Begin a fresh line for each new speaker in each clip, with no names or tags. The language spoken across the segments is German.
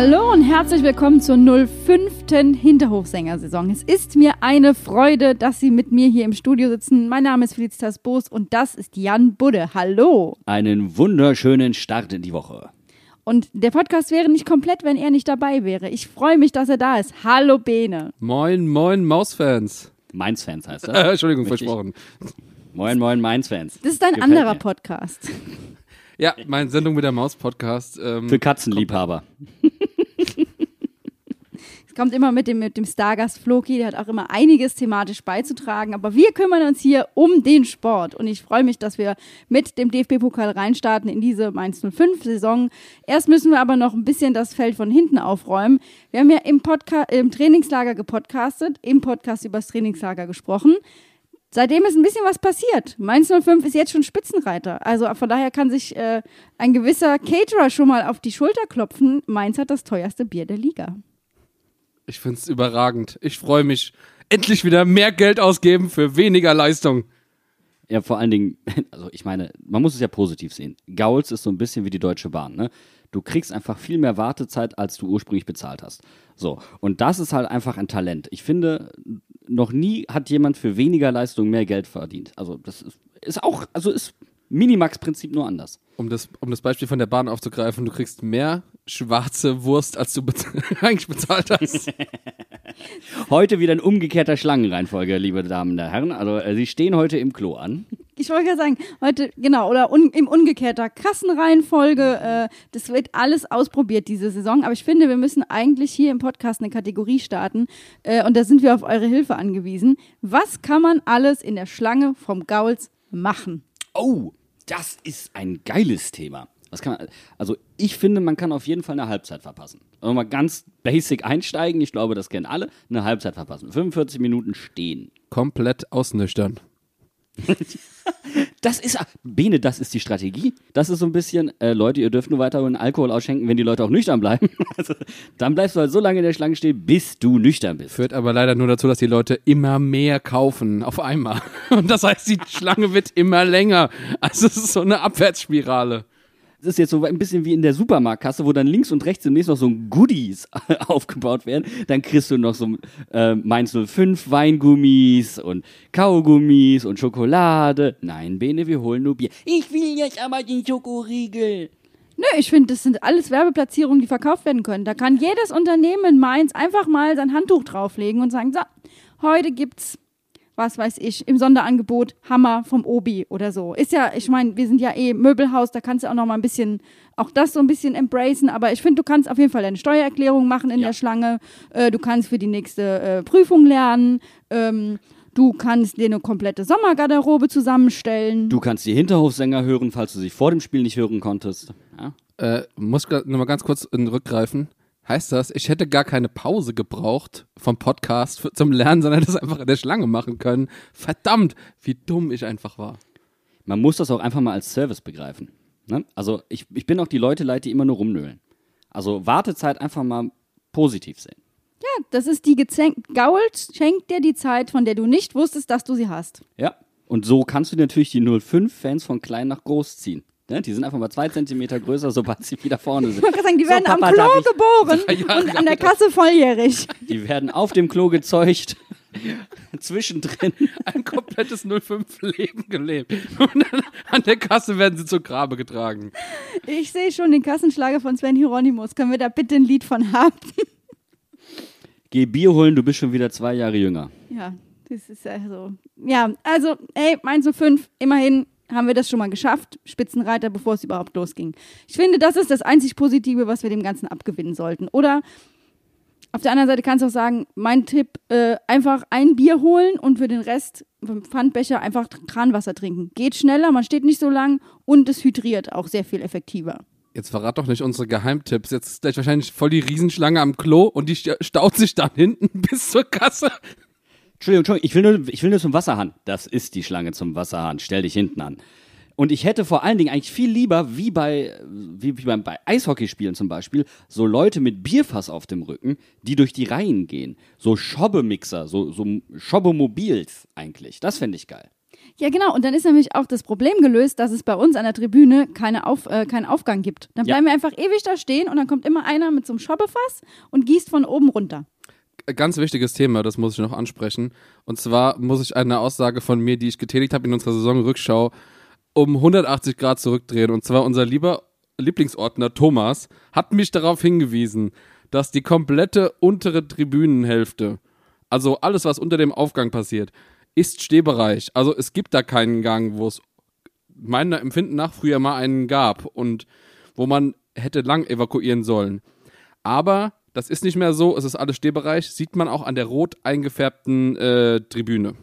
Hallo und herzlich willkommen zur 05. Hinterhofsängersaison. Es ist mir eine Freude, dass Sie mit mir hier im Studio sitzen. Mein Name ist Felicitas Boos und das ist Jan Budde. Hallo.
Einen wunderschönen Start in die Woche.
Und der Podcast wäre nicht komplett, wenn er nicht dabei wäre. Ich freue mich, dass er da ist. Hallo Bene.
Moin, moin, Mausfans.
Mainz-Fans heißt
Äh,
das.
Entschuldigung,
Richtig.
versprochen.
Moin, moin, Mainz-Fans.
Das ist ein
Gefällt
anderer
mir.
Podcast.
Ja, meine Sendung mit der Maus-Podcast. Ähm,
Für Katzenliebhaber.
Es kommt immer mit dem, mit dem Stargast Floki, der hat auch immer einiges thematisch beizutragen. Aber wir kümmern uns hier um den Sport. Und ich freue mich, dass wir mit dem DFB-Pokal reinstarten in diese Mainz 05-Saison. Erst müssen wir aber noch ein bisschen das Feld von hinten aufräumen. Wir haben ja im, Podca im Trainingslager gepodcastet, im Podcast über das Trainingslager gesprochen. Seitdem ist ein bisschen was passiert. Mainz 05 ist jetzt schon Spitzenreiter. Also von daher kann sich äh, ein gewisser Caterer schon mal auf die Schulter klopfen. Mainz hat das teuerste Bier der Liga.
ich finde es überragend. Ich freue mich. Endlich wieder mehr Geld ausgeben für weniger Leistung.
Ja, vor allen Dingen, also ich meine, man muss es ja positiv sehen. Gauls ist so ein bisschen wie die Deutsche Bahn, ne? Du kriegst einfach viel mehr Wartezeit, als du ursprünglich bezahlt hast. So, und das ist halt einfach ein Talent. Ich finde, noch nie hat jemand für weniger Leistung mehr Geld verdient. Also das ist, ist auch, also ist Minimax-Prinzip nur anders.
Um das, um das Beispiel von der Bahn aufzugreifen, du kriegst mehr schwarze Wurst, als du bez eigentlich bezahlt hast.
Heute wieder in umgekehrter Schlangenreihenfolge, liebe Damen und Herren. Also äh, Sie stehen heute im Klo an.
Ich wollte gerade sagen, heute, genau, oder un, im umgekehrter Kassenreihenfolge. Äh, das wird alles ausprobiert diese Saison. Aber ich finde, wir müssen eigentlich hier im Podcast eine Kategorie starten. Äh, und da sind wir auf eure Hilfe angewiesen. Was kann man alles in der Schlange vom Gauls machen?
Oh, das ist ein geiles Thema. Was kann man, also ich finde, man kann auf jeden Fall eine Halbzeit verpassen. Also mal ganz basic einsteigen, ich glaube, das kennen alle, eine Halbzeit verpassen. 45 Minuten stehen.
Komplett ausnüchtern.
Das ist, Bene, das ist die Strategie. Das ist so ein bisschen, äh, Leute, ihr dürft nur weiterhin Alkohol ausschenken, wenn die Leute auch nüchtern bleiben. Also, dann bleibst du halt so lange in der Schlange stehen, bis du nüchtern bist.
Führt aber leider nur dazu, dass die Leute immer mehr kaufen auf einmal. Und das heißt, die Schlange wird immer länger. Also es ist so eine Abwärtsspirale.
Es ist jetzt so ein bisschen wie in der Supermarktkasse, wo dann links und rechts demnächst noch so ein Goodies aufgebaut werden. Dann kriegst du noch so äh, Mainz 05 Weingummis und Kaugummis und Schokolade. Nein, Bene, wir holen nur Bier. Ich will jetzt aber den Schokoriegel.
Nö, ich finde, das sind alles Werbeplatzierungen, die verkauft werden können. Da kann jedes Unternehmen in Mainz einfach mal sein Handtuch drauflegen und sagen, so, heute gibt's, was weiß ich, im Sonderangebot Hammer vom Obi oder so. Ist ja, ich meine, wir sind ja eh Möbelhaus, da kannst du auch noch mal ein bisschen, auch das so ein bisschen embracen, aber ich finde, du kannst auf jeden Fall deine Steuererklärung machen in
Ja.
der Schlange, äh, du kannst für die nächste äh, Prüfung lernen, ähm, du kannst dir eine komplette Sommergarderobe zusammenstellen.
Du kannst die Hinterhofsänger hören, falls du sie vor dem Spiel nicht hören konntest. Ja?
Äh, muss ich nochmal ganz kurz in rückgreifen. Heißt das, ich hätte gar keine Pause gebraucht vom Podcast für, zum Lernen, sondern das einfach in der Schlange machen können. Verdammt, wie dumm ich einfach war.
Man muss das auch einfach mal als Service begreifen. Ne? Also ich, ich bin auch die Leute leid, die immer nur rumnöhlen. Also Wartezeit einfach mal positiv sehen.
Ja, das ist die gezänkt. Gaul schenkt dir die Zeit, von der du nicht wusstest, dass du sie hast.
Ja. Und so kannst du natürlich die 05-Fans von klein nach groß ziehen. Ne? Die sind einfach mal zwei Zentimeter größer, sobald sie wieder vorne sind.
Ich wollte gerade sagen, die
So,
werden
Papa,
am Klo
ich-
geboren und an der Kasse volljährig.
Die werden auf dem Klo gezeugt, zwischendrin.
Ein komplettes 05-Leben gelebt. Und an der Kasse werden sie zu Grabe getragen.
Ich sehe schon den Kassenschlager von Sven Hieronymus. Können wir da bitte ein Lied von haben?
Geh Bier holen, du bist schon wieder zwei Jahre jünger.
Ja, das ist ja so. Ja, also, ey, Mainz 05, immerhin haben wir das schon mal geschafft. Spitzenreiter, bevor es überhaupt losging. Ich finde, das ist das einzig Positive, was wir dem Ganzen abgewinnen sollten. Oder Auf der anderen Seite kannst du auch sagen, mein Tipp, äh, einfach ein Bier holen und für den Rest vom Pfandbecher einfach Kranwasser trinken. Geht schneller, man steht nicht so lang und es hydriert auch sehr viel effektiver.
Jetzt verrat doch nicht unsere Geheimtipps. Jetzt ist gleich wahrscheinlich voll die Riesenschlange am Klo und die sta- staut sich dann hinten bis zur Kasse.
Entschuldigung, Entschuldigung, ich will, nur, ich will nur zum Wasserhahn. Das ist die Schlange zum Wasserhahn. Stell dich hinten an. Und ich hätte vor allen Dingen eigentlich viel lieber, wie bei, wie, wie beim, bei Eishockeyspielen zum Beispiel, so Leute mit Bierfass auf dem Rücken, die durch die Reihen gehen. So Schobbemixer, so, so Schobbemobils eigentlich. Das fände ich geil.
Ja, genau. Und dann ist nämlich auch das Problem gelöst, dass es bei uns an der Tribüne keine Auf, äh, keinen Aufgang gibt. Dann
Ja.
bleiben wir einfach ewig da stehen und dann kommt immer einer mit so einem Schobbefass und gießt von oben runter.
Ganz wichtiges Thema, das muss ich noch ansprechen. Und zwar muss ich eine Aussage von mir, die ich getätigt habe in unserer Saisonrückschau, um 180 Grad zurückdrehen. Und zwar unser lieber Lieblingsordner Thomas hat mich darauf hingewiesen, dass die komplette untere Tribünenhälfte, also alles, was unter dem Aufgang passiert, ist Stehbereich. Also es gibt da keinen Gang, wo es meiner Empfinden nach früher mal einen gab und wo man hätte lang evakuieren sollen. Aber das ist nicht mehr so, es ist alles Stehbereich, sieht man auch an der rot eingefärbten äh, Tribüne.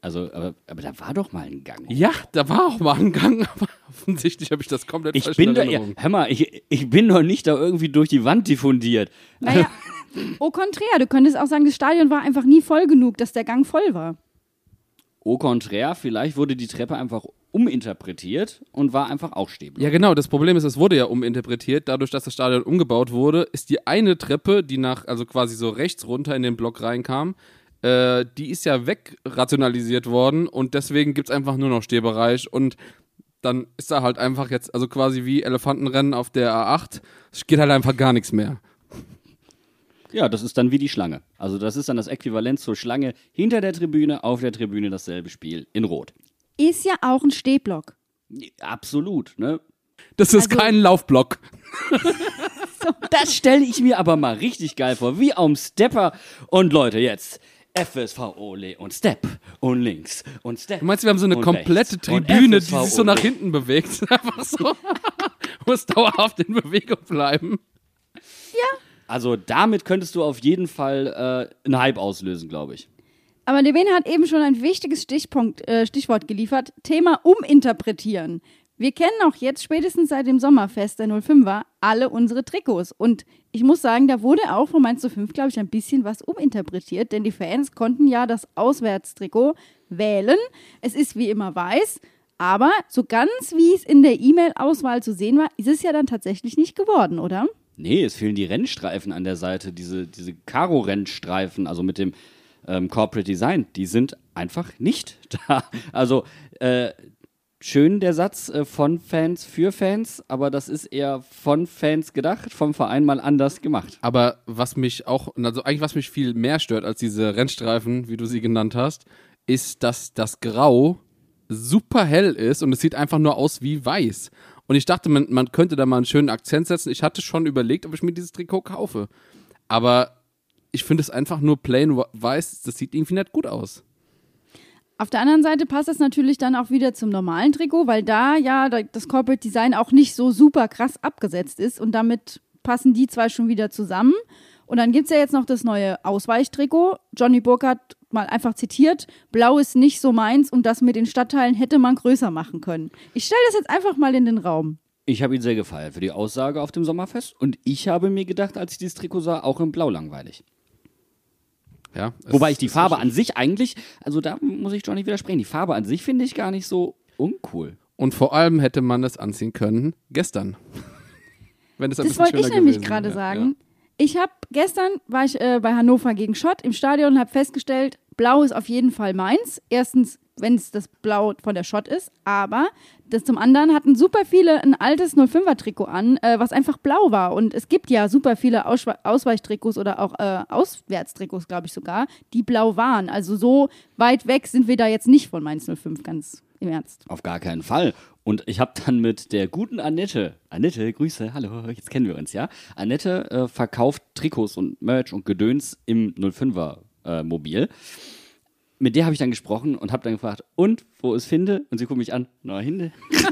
Also, aber, aber da war doch mal ein Gang.
Ja, da war auch mal ein Gang, aber offensichtlich habe ich das komplett
Ich
falsch
bin
in
da, ja, hör mal, ich, ich bin doch nicht da irgendwie durch die Wand diffundiert.
Naja, au contraire, du könntest auch sagen, das Stadion war einfach nie voll genug, dass der Gang voll war.
Au contraire, vielleicht wurde die Treppe einfach uminterpretiert und war einfach auch stehbar.
Ja, genau. Das Problem ist, es wurde ja uminterpretiert. Dadurch, dass das Stadion umgebaut wurde, ist die eine Treppe, die nach, also quasi so rechts runter in den Block reinkam, äh, die ist ja wegrationalisiert worden und deswegen gibt es einfach nur noch Stehbereich und dann ist da halt einfach jetzt, also quasi wie Elefantenrennen auf der A8, es geht halt einfach gar nichts mehr.
Ja, das ist dann wie die Schlange. Also das ist dann das Äquivalent zur Schlange hinter der Tribüne, auf der Tribüne dasselbe Spiel in Rot.
Ist ja auch ein Stehblock.
Absolut, ne?
Das ist
Also-
kein Laufblock.
Das stelle ich mir aber mal richtig geil vor, wie am Stepper. Und Leute, jetzt FSV Ole und Step und links und Step.
Du meinst, wir haben so eine komplette Tribüne, die
FSV
sich so nach hinten bewegt. Einfach so. Muss dauerhaft in Bewegung bleiben.
Also damit könntest du auf jeden Fall äh, einen Hype auslösen, glaube ich.
Aber Levene hat eben schon ein wichtiges Stichpunkt, äh, Stichwort geliefert. Thema uminterpretieren. Wir kennen auch jetzt spätestens seit dem Sommerfest der 05er alle unsere Trikots. Und ich muss sagen, da wurde auch von Mainz 05, glaube ich, ein bisschen was uminterpretiert, denn die Fans konnten ja das Auswärtstrikot wählen. Es ist wie immer weiß, aber so ganz wie es in der E-Mail-Auswahl zu sehen war, ist es ja dann tatsächlich nicht geworden, oder?
Nee, es fehlen die Rennstreifen an der Seite, diese, diese Karo-Rennstreifen, also mit dem ähm, Corporate Design, die sind einfach nicht da. Also äh, schön der Satz äh, von Fans für Fans, aber das ist eher von Fans gedacht, vom Verein mal anders gemacht.
Aber was mich auch, also eigentlich was mich viel mehr stört als diese Rennstreifen, wie du sie genannt hast, ist, dass das Grau super hell ist und es sieht einfach nur aus wie weiß. Und ich dachte, man, man könnte da mal einen schönen Akzent setzen. Ich hatte schon überlegt, ob ich mir dieses Trikot kaufe. Aber ich finde es einfach nur plain weiß. Das sieht irgendwie nicht gut aus.
Auf der anderen Seite passt das natürlich dann auch wieder zum normalen Trikot, weil da ja da- das Corporate Design auch nicht so super krass abgesetzt ist und damit passen die zwei schon wieder zusammen. Und dann gibt es ja jetzt noch das neue Ausweichtrikot. Johnny Burkhardt mal einfach zitiert, blau ist nicht so meins und das mit den Stadtteilen hätte man größer machen können. Ich stelle das jetzt einfach mal in den Raum.
Ich habe ihn sehr gefeiert für die Aussage auf dem Sommerfest und ich habe mir gedacht, als ich dieses Trikot sah, auch in Blau langweilig.
Ja,
Wobei ich die Farbe an sich eigentlich, also da muss ich Johnny widersprechen, die Farbe an sich finde ich gar nicht so uncool.
Und vor allem hätte man es anziehen können gestern. Wenn es ein
Das wollte ich nämlich gerade sagen. Ich habe gestern war ich äh, bei Hannover gegen Schott im Stadion und habe festgestellt, Blau ist auf jeden Fall meins. Erstens, wenn es das Blau von der Schott ist, aber das zum anderen hatten super viele ein altes 05er Trikot an, äh, was einfach blau war und es gibt ja super viele Auswe Ausweichtrikots oder auch äh, Auswärtstrikots, glaube ich sogar, die blau waren. Also so weit weg sind wir da jetzt nicht von Mainz 05 ganz im Ernst.
Auf gar keinen Fall. Und ich habe dann mit der guten Annette, Annette, Grüße, hallo, jetzt kennen wir uns, ja. Annette äh, verkauft Trikots und Merch und Gedöns im 05er äh, Mobil. Mit der habe ich dann gesprochen und habe dann gefragt, und wo ist Finde? Und sie guckt mich an, na, Hinde.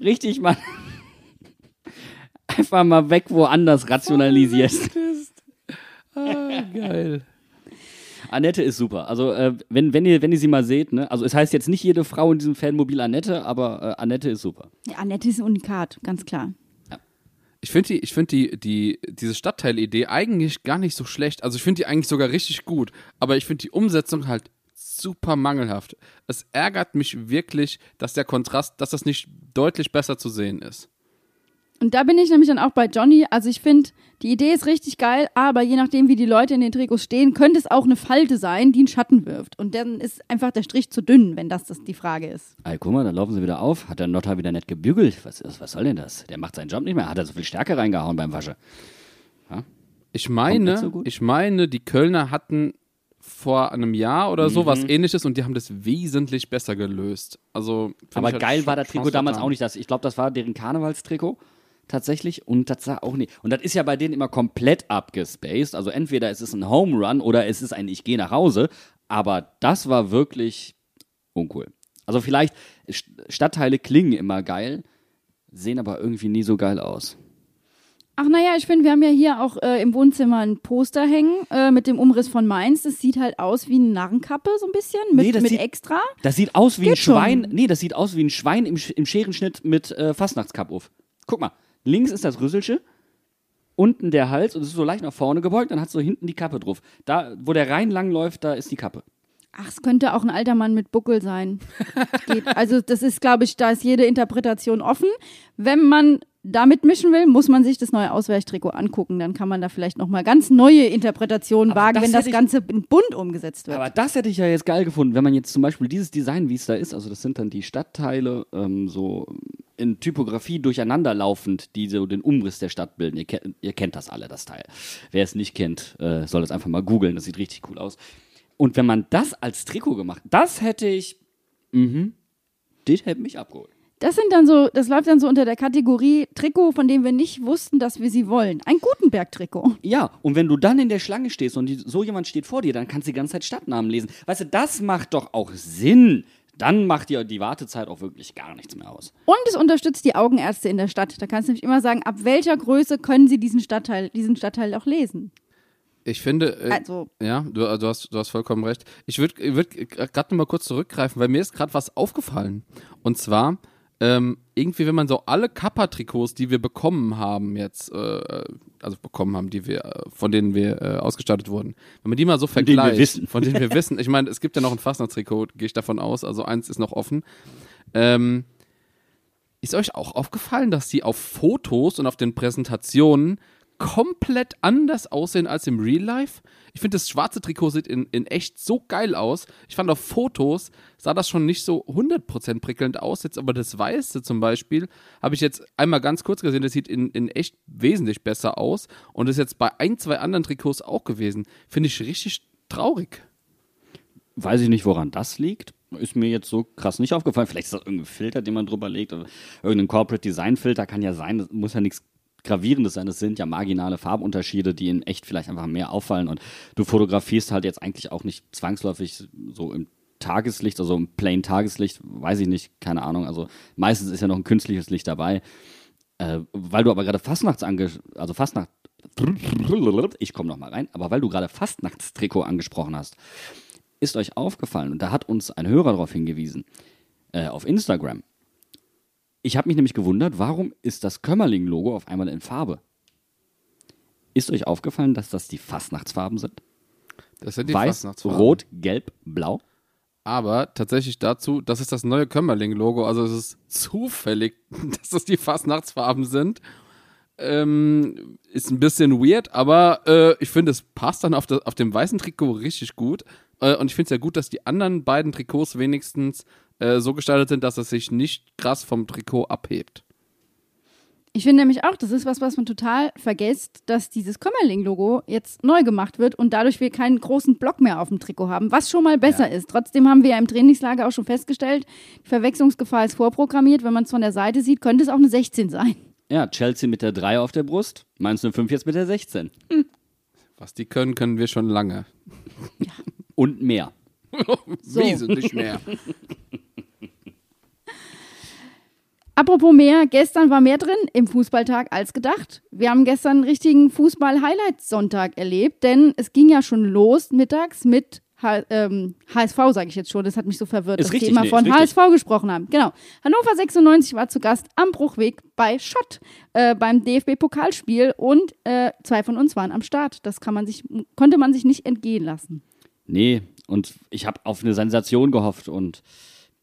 Richtig, Mann. einfach mal weg woanders rationalisierst.
Ah, geil.
Annette ist super. Also, äh, wenn, wenn, ihr, wenn ihr sie mal seht, ne? Also, es heißt jetzt nicht jede Frau in diesem Fanmobil Annette, aber äh, Annette ist super.
Ja, Annette ist ein Unikat, ganz klar.
Ich finde die, ich find die, die, diese Stadtteilidee eigentlich gar nicht so schlecht. Also ich finde die eigentlich sogar richtig gut. Aber ich finde die Umsetzung halt super mangelhaft. Es ärgert mich wirklich, dass der Kontrast, dass das nicht deutlich besser zu sehen ist.
Und da bin ich nämlich dann auch bei Johnny. Also ich finde, die Idee ist richtig geil, aber je nachdem, wie die Leute in den Trikots stehen, könnte es auch eine Falte sein, die einen Schatten wirft. Und dann ist einfach der Strich zu dünn, wenn das, das die Frage ist.
Ey, guck mal, dann laufen sie wieder auf. Hat der Notter wieder nett gebügelt. Was, ist, was soll denn das? Der macht seinen Job nicht mehr. Hat er so viel Stärke reingehauen beim Wasche.
Ich
Kommt
meine,
so
ich meine, die Kölner hatten vor einem Jahr oder so
Mhm.
was ähnliches und die haben das wesentlich besser gelöst. Also,
Aber
ich halt
geil war das Trikot damals auch nicht. Das, ich glaube, das war deren Karnevalstrikot tatsächlich und das sah auch nicht. Und das ist ja bei denen immer komplett abgespaced. Also entweder es ist ein Home Run oder es ist ein Ich gehe nach Hause. Aber das war wirklich uncool. Also vielleicht St- Stadtteile klingen immer geil, sehen aber irgendwie nie so geil aus.
Ach naja, ich finde, wir haben ja hier auch äh, im Wohnzimmer ein Poster hängen äh, mit dem Umriss von Mainz. Das sieht halt aus wie eine Narrenkappe, so ein bisschen, mit,
Nee, das
mit
sieht-
extra.
Das sieht aus wie ein
Geht schon.
Schwein. Nee, das sieht aus wie ein Schwein im, im Scherenschnitt mit äh, Fastnachtskapp auf. Guck mal, links ist das Rüsselsche, unten der Hals und es ist so leicht nach vorne gebeugt, dann hat so hinten die Kappe drauf. Da, wo der Rhein lang läuft, da ist die Kappe.
Ach, es könnte auch ein alter Mann mit Buckel sein. Also das ist, glaube ich, da ist jede Interpretation offen. Wenn man da mitmischen will, muss man sich das neue Ausweichtrikot angucken. Dann kann man da vielleicht nochmal ganz neue Interpretationen
Aber
wagen,
das
wenn das Ganze in bunt umgesetzt wird.
Aber das hätte ich ja jetzt geil gefunden, wenn man jetzt zum Beispiel dieses Design, wie es da ist, also das sind dann die Stadtteile, ähm, so in Typografie durcheinander laufend, die so den Umriss der Stadt bilden. Ihr, kennt- ihr kennt das alle, das Teil. Wer es nicht kennt, äh, soll es einfach mal googeln, das sieht richtig cool aus. Und wenn man das als Trikot gemacht, das hätte ich, mhm, das hätte mich abgeholt.
Das sind dann so, das läuft dann so unter der Kategorie Trikot, von dem wir nicht wussten, dass wir sie wollen. Ein Gutenberg-Trikot.
Ja, und wenn du dann in der Schlange stehst und die, so jemand steht vor dir, dann kannst du die ganze Zeit Stadtnamen lesen. Weißt du, das macht doch auch Sinn. Dann macht dir die Wartezeit auch wirklich gar nichts mehr aus.
Und es unterstützt die Augenärzte in der Stadt. Da kannst du nämlich immer sagen, ab welcher Größe können sie diesen Stadtteil, diesen Stadtteil auch lesen.
Ich finde, äh,
Also-
ja, du, du, hast, du hast vollkommen recht. Ich würde würd gerade noch mal kurz zurückgreifen, weil mir ist gerade was aufgefallen. Und zwar, ähm, irgendwie, wenn man so alle Kappa-Trikots, die wir bekommen haben jetzt, äh, also bekommen haben, die wir, äh, von denen wir äh, ausgestattet wurden, wenn man die mal so
denen wir
vergleicht,
wissen.
von denen wir wissen, ich meine, es gibt ja noch ein Fastnachtstrikot, gehe ich davon aus, also eins ist noch offen. Ähm, ist euch auch aufgefallen, dass die auf Fotos und auf den Präsentationen komplett anders aussehen als im Real Life? Ich finde, das schwarze Trikot sieht in, in echt so geil aus. Ich fand auf Fotos sah das schon nicht so 100% prickelnd aus. Jetzt aber das Weiße zum Beispiel habe ich jetzt einmal ganz kurz gesehen, das sieht in, in echt wesentlich besser aus. Und ist jetzt bei ein, zwei anderen Trikots auch gewesen. Finde ich richtig traurig.
Weiß ich nicht, woran das liegt. Ist mir jetzt so krass nicht aufgefallen. Vielleicht ist das irgendein Filter, den man drüber legt. Oder irgendein Corporate Design Filter kann ja sein. Das muss ja nichts Gravierendes sein. Das sind ja marginale Farbunterschiede, die in echt vielleicht einfach mehr auffallen. Und du fotografierst halt jetzt eigentlich auch nicht zwangsläufig so im Tageslicht, also im plain Tageslicht, weiß ich nicht, keine Ahnung. Also meistens ist ja noch ein künstliches Licht dabei. Äh, weil du aber gerade Fastnachts ange also Fastnacht ich komme noch mal rein, aber weil du gerade Fastnachtstrikot angesprochen hast, ist euch aufgefallen, und da hat uns ein Hörer darauf hingewiesen, äh, auf Instagram. Ich habe mich nämlich gewundert, warum ist das Kömmerling-Logo auf einmal in Farbe? Ist euch aufgefallen, dass das die Fastnachtsfarben sind?
Das sind die
Weiß,
Fastnachtsfarben.
Rot, Gelb, Blau?
Aber tatsächlich dazu, das ist das neue Kömmerling-Logo. Also es ist zufällig, dass das die Fastnachtsfarben sind. Ähm, ist ein bisschen weird, aber äh, ich finde, es passt dann auf, das, auf dem weißen Trikot richtig gut. Äh, und ich finde es ja gut, dass die anderen beiden Trikots wenigstens äh, so gestaltet sind, dass es sich nicht krass vom Trikot abhebt.
Ich finde nämlich auch, das ist was, was man total vergisst, dass dieses Kömmerling-Logo jetzt neu gemacht wird und dadurch wir keinen großen Block mehr auf dem Trikot haben, was schon mal besser ist. Trotzdem haben wir ja im Trainingslager auch schon festgestellt, die Verwechslungsgefahr ist vorprogrammiert. Wenn man es von der Seite sieht, könnte es auch eine 16 sein.
Ja, Chelsea mit der 3 auf der Brust, Mainz 05 jetzt mit der 16.
Was die können, können wir schon lange.
Und mehr.
So.
Wesentlich mehr.
Apropos mehr, gestern war mehr drin im Fußballtag als gedacht. Wir haben gestern einen richtigen Fußball-Highlights-Sonntag erlebt, denn es ging ja schon los mittags mit H ähm, HSV, sage ich jetzt schon, das hat mich so verwirrt,
Ist
dass
richtig,
wir immer
nee,
von
ist richtig.
HSV gesprochen haben. Genau. Hannover 96 war zu Gast am Bruchweg bei Schott äh, beim DFB-Pokalspiel und äh, zwei von uns waren am Start. Das kann man sich, konnte man sich nicht entgehen lassen.
Nee, und ich habe auf eine Sensation gehofft und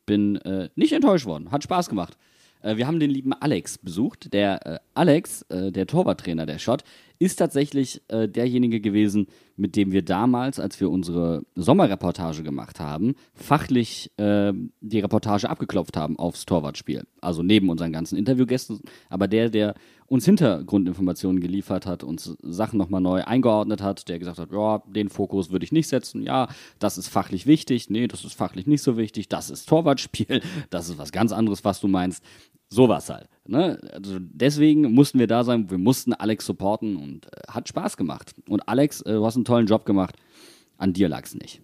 bin äh, nicht enttäuscht worden. Hat Spaß gemacht. Äh, wir haben den lieben Alex besucht. Der äh, Alex, äh, der Torwarttrainer der Schott, ist tatsächlich äh, derjenige gewesen, mit dem wir damals, als wir unsere Sommerreportage gemacht haben, fachlich äh, die Reportage abgeklopft haben aufs Torwartspiel. Also neben unseren ganzen Interviewgästen, aber der, der uns Hintergrundinformationen geliefert hat, uns Sachen nochmal neu eingeordnet hat, der gesagt hat, ja, den Fokus würde ich nicht setzen, ja, das ist fachlich wichtig, nee, das ist fachlich nicht so wichtig, das ist Torwartspiel, das ist was ganz anderes, was du meinst. Sowas halt. Ne? Also deswegen mussten wir da sein, wir mussten Alex supporten und äh, hat Spaß gemacht. Und Alex, äh, du hast einen tollen Job gemacht. An dir lag's nicht.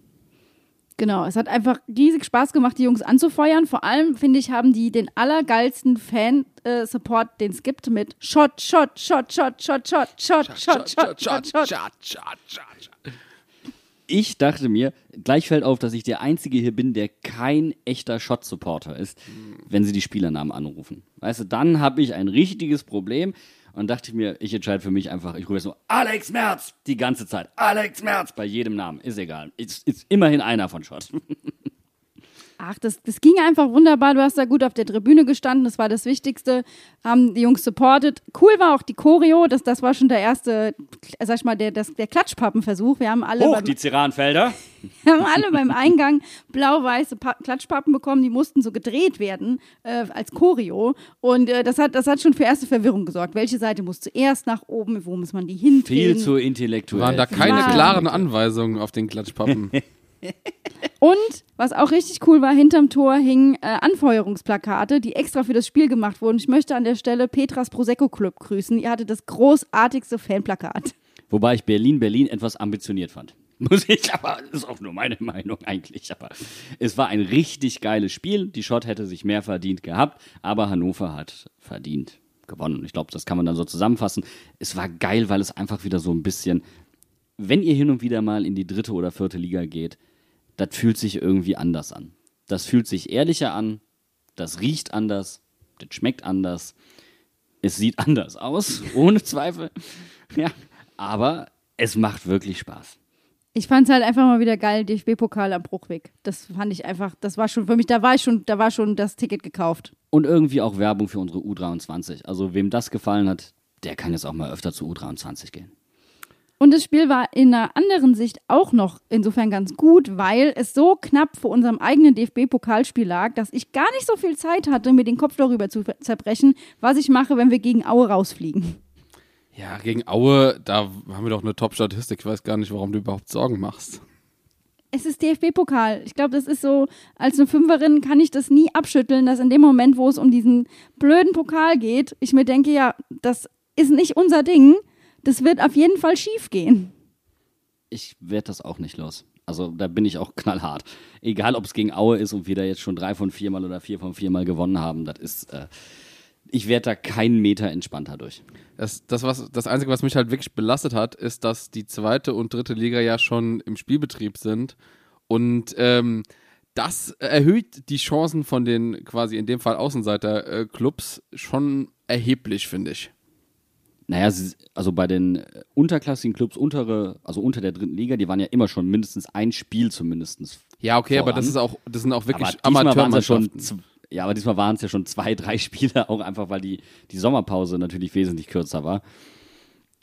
Genau, es hat einfach riesig Spaß gemacht, die Jungs anzufeuern. Vor allem, finde ich, haben die den allergeilsten Fan-Support, den es gibt, mit Shot, Shot, Shot, Shot, Shot, Shot, Shot, Shot, Shot, Shot, Shot.
Ich dachte mir, gleich fällt auf, dass ich der Einzige hier bin, der kein echter Shot-Supporter ist, wenn sie die Spielernamen anrufen. Weißt du, dann habe ich ein richtiges Problem und dachte mir, ich entscheide für mich einfach, ich rufe jetzt nur Alex Merz die ganze Zeit. Alex Merz bei jedem Namen, ist egal. Ist, ist immerhin einer von Shot.
Ach, das, das ging einfach wunderbar. Du hast da gut auf der Tribüne gestanden. Das war das Wichtigste. Haben die Jungs supported. Cool war auch die Choreo. Das, das war schon der erste, sag ich mal, der, das, der Klatschpappenversuch. Wir haben alle
Hoch
beim,
die Ceranfelder.
wir haben alle beim Eingang blau-weiße Pa- Klatschpappen bekommen. Die mussten so gedreht werden äh, als Choreo. Und äh, das, hat, das hat schon für erste Verwirrung gesorgt. Welche Seite muss zuerst nach oben? Wo muss man die hindrehen?
Viel zu intellektuell.
Waren da keine klaren Anweisungen auf den Klatschpappen?
Und was auch richtig cool war, hinterm Tor hingen äh, Anfeuerungsplakate, die extra für das Spiel gemacht wurden. Ich möchte an der Stelle Petras Prosecco Club grüßen. Ihr hattet das großartigste Fanplakat.
Wobei ich Berlin, Berlin etwas ambitioniert fand. Muss ich, aber ist auch nur meine Meinung eigentlich. Aber es war ein richtig geiles Spiel. Die Schott hätte sich mehr verdient gehabt, aber Hannover hat verdient gewonnen. Ich glaube, das kann man dann so zusammenfassen. Es war geil, weil es einfach wieder so ein bisschen, wenn ihr hin und wieder mal in die dritte oder vierte Liga geht, das fühlt sich irgendwie anders an. Das fühlt sich ehrlicher an, das riecht anders, das schmeckt anders, es sieht anders aus, ohne Zweifel. Ja, aber es macht wirklich Spaß.
Ich fand es halt einfach mal wieder geil, DFB-Pokal am Bruchweg. Das fand ich einfach, das war schon für mich, da war ich schon, da war schon das Ticket gekauft.
Und irgendwie auch Werbung für unsere U23. Also wem das gefallen hat, der kann jetzt auch mal öfter zu U23 gehen.
Und das Spiel war in einer anderen Sicht auch noch insofern ganz gut, weil es so knapp vor unserem eigenen DFB-Pokalspiel lag, dass ich gar nicht so viel Zeit hatte, mir den Kopf darüber zu zerbrechen, was ich mache, wenn wir gegen Aue rausfliegen.
ja, gegen Aue, da haben wir doch eine Top-Statistik. Ich weiß gar nicht, warum du überhaupt Sorgen machst.
Es ist DFB-Pokal. Ich glaube, das ist so, als eine Fünferin kann ich das nie abschütteln, dass in dem Moment, wo es um diesen blöden Pokal geht, ich mir denke, ja, das ist nicht unser Ding. Das wird auf jeden Fall schief gehen.
Ich werde das auch nicht los. Also da bin ich auch knallhart. Egal, ob es gegen Aue ist und wir da jetzt schon drei von viermal oder vier von viermal gewonnen haben, das ist, äh, ich werde da keinen Meter entspannter durch.
Das, das, was, das Einzige, was mich halt wirklich belastet hat, ist, dass die zweite und dritte Liga ja schon im Spielbetrieb sind. Und ähm, das erhöht die Chancen von den quasi in dem Fall Außenseiter-Clubs schon erheblich, finde ich.
Naja, also bei den äh, unterklassigen Clubs, untere, also unter der dritten Liga, die waren ja immer schon mindestens ein Spiel zumindest.
Ja, okay, aber
Voran.
das ist auch, das sind auch wirklich
aber ja
Amateurmannschaften.
ja, aber diesmal waren es ja schon zwei, drei Spiele, auch einfach, weil die, die Sommerpause natürlich wesentlich kürzer war.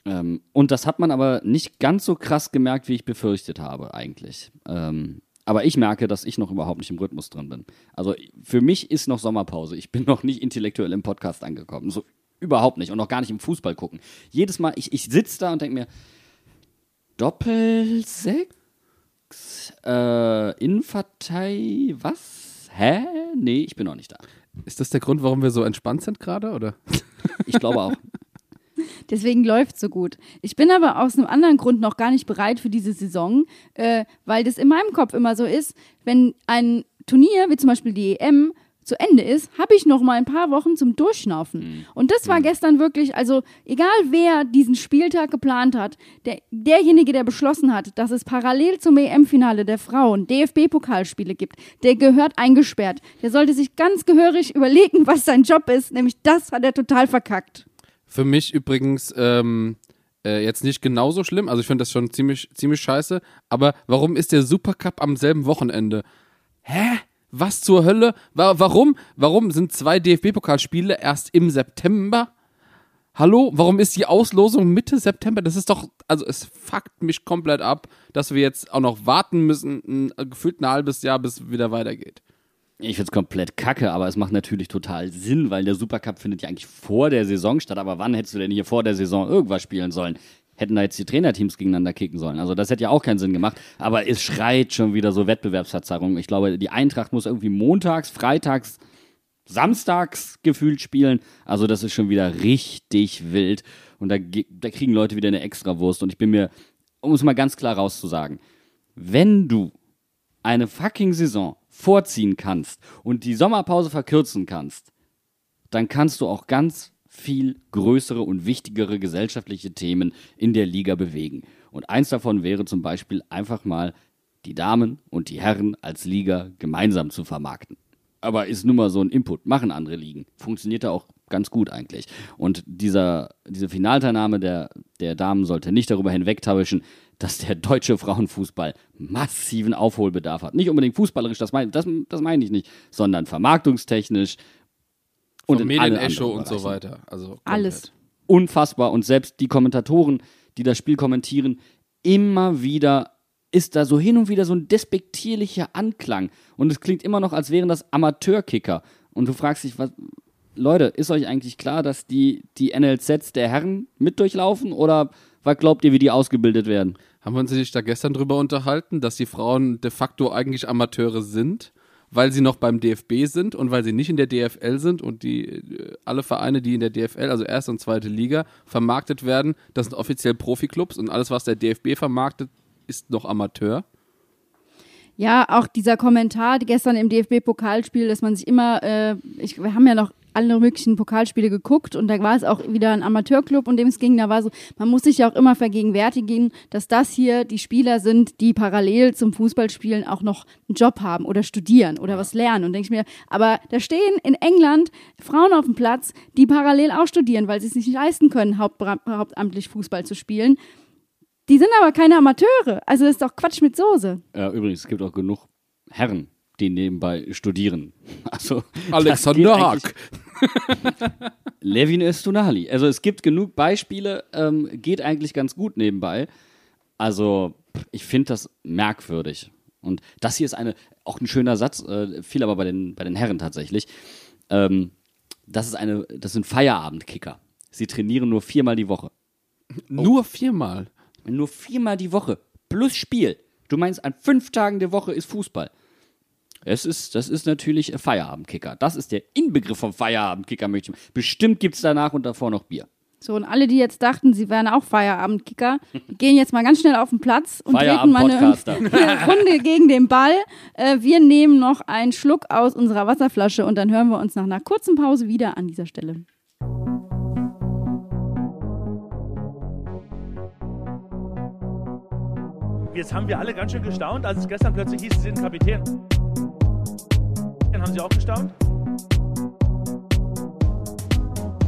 Ähm, und das hat man aber nicht ganz so krass gemerkt, wie ich befürchtet habe, eigentlich. Ähm, aber ich merke, dass ich noch überhaupt nicht im Rhythmus drin bin. Also für mich ist noch Sommerpause. Ich bin noch nicht intellektuell im Podcast angekommen. So überhaupt nicht. Und noch gar nicht im Fußball gucken. Jedes Mal, ich, ich sitze da und denke mir, Doppelsechs? Äh, Innenvertei, was? Hä? Nee, ich bin noch nicht da.
Ist das der Grund, warum wir so entspannt sind gerade, oder?
Ich glaube auch.
Deswegen läuft so gut. Ich bin aber aus einem anderen Grund noch gar nicht bereit für diese Saison, äh, weil das in meinem Kopf immer so ist, wenn ein Turnier, wie zum Beispiel die EM, zu Ende ist, habe ich noch mal ein paar Wochen zum Durchschnaufen. Und das war gestern wirklich, also egal wer diesen Spieltag geplant hat, der, derjenige, der beschlossen hat, dass es parallel zum EM-Finale der Frauen DFB-Pokalspiele gibt, der gehört eingesperrt. Der sollte sich ganz gehörig überlegen, was sein Job ist, nämlich das hat er total verkackt.
Für mich übrigens ähm, äh, jetzt nicht genauso schlimm. Also ich finde das schon ziemlich, ziemlich scheiße. Aber warum ist der Supercup am selben Wochenende? Hä? Was zur Hölle? Wa warum? Warum sind zwei DFB-Pokalspiele erst im September? Hallo? Warum ist die Auslosung Mitte September? Das ist doch, also es fuckt mich komplett ab, dass wir jetzt auch noch warten müssen, ein, gefühlt ein halbes Jahr, bis es wieder weitergeht.
Ich find's komplett kacke, aber es macht natürlich total Sinn, weil der Supercup findet ja eigentlich vor der Saison statt. Aber wann hättest du denn hier vor der Saison irgendwas spielen sollen? Hätten da jetzt die Trainerteams gegeneinander kicken sollen. Also das hätte ja auch keinen Sinn gemacht. Aber es schreit schon wieder so Wettbewerbsverzerrung. Ich glaube, die Eintracht muss irgendwie montags, freitags, samstags gefühlt spielen. Also das ist schon wieder richtig wild. Und da, da kriegen Leute wieder eine Extrawurst. Und ich bin mir, um es mal ganz klar rauszusagen, wenn du eine fucking Saison vorziehen kannst und die Sommerpause verkürzen kannst, dann kannst du auch ganz viel größere und wichtigere gesellschaftliche Themen in der Liga bewegen. Und eins davon wäre zum Beispiel einfach mal die Damen und die Herren als Liga gemeinsam zu vermarkten. Aber ist nun mal so ein Input, machen andere Ligen. Funktioniert da auch ganz gut eigentlich. Und dieser, diese Finalteilnahme der, der Damen sollte nicht darüber hinwegtäuschen, dass der deutsche Frauenfußball massiven Aufholbedarf hat. Nicht unbedingt fußballerisch, das meine das, das mein ich nicht, sondern vermarktungstechnisch und
Medienecho und so weiter. Also komplett.
Alles.
unfassbar. Und selbst die Kommentatoren, die das Spiel kommentieren, immer wieder ist da so hin und wieder so ein despektierlicher Anklang. Und es klingt immer noch, als wären das Amateurkicker. Und du fragst dich, was, Leute, ist euch eigentlich klar, dass die, die NLZs der Herren mit durchlaufen? Oder was glaubt ihr, wie die ausgebildet werden?
Haben wir uns nicht da gestern drüber unterhalten, dass die Frauen de facto eigentlich Amateure sind, weil sie noch beim DFB sind und weil sie nicht in der DFL sind und die äh, alle Vereine, die in der DFL, also erste und zweite Liga, vermarktet werden, das sind offiziell Profiklubs und alles, was der DFB vermarktet, ist noch Amateur.
Ja, auch dieser Kommentar gestern im DFB-Pokalspiel, dass man sich immer, äh, ich, wir haben ja noch alle möglichen Pokalspiele geguckt und da war es auch wieder ein Amateurclub, um dem es ging. Da war so, man muss sich ja auch immer vergegenwärtigen, dass das hier die Spieler sind, die parallel zum Fußballspielen auch noch einen Job haben oder studieren oder was lernen. Und denke ich mir, aber da stehen in England Frauen auf dem Platz, die parallel auch studieren, weil sie es nicht leisten können, hauptamtlich Fußball zu spielen. Die sind aber keine Amateure. Also das ist doch Quatsch mit Soße.
Äh, übrigens, es gibt auch genug Herren, die nebenbei studieren. Also,
Alexander Haag.
Levin Estunali. Also es gibt genug Beispiele, ähm, geht eigentlich ganz gut nebenbei. Also ich finde das merkwürdig. Und das hier ist eine, auch ein schöner Satz, äh, viel aber bei den, bei den Herren tatsächlich. Ähm, das ist eine, das sind Feierabendkicker. Sie trainieren nur viermal die Woche.
Nur viermal.
Nur viermal die Woche. Plus Spiel. Du meinst, an fünf Tagen der Woche ist Fußball. Es ist, das ist natürlich Feierabendkicker. Das ist der Inbegriff vom Feierabendkicker. Möchte ich. Bestimmt gibt es danach und davor noch Bier.
So, und alle, die jetzt dachten, sie wären auch Feierabendkicker, gehen jetzt mal ganz schnell auf den Platz und treten mal eine, eine Runde gegen den Ball. Äh, wir nehmen noch einen Schluck aus unserer Wasserflasche und dann hören wir uns nach einer kurzen Pause wieder an dieser Stelle.
Jetzt haben wir alle ganz schön gestaunt, als es gestern plötzlich hieß, Sie sind Kapitän. Dann haben Sie auch gestaunt?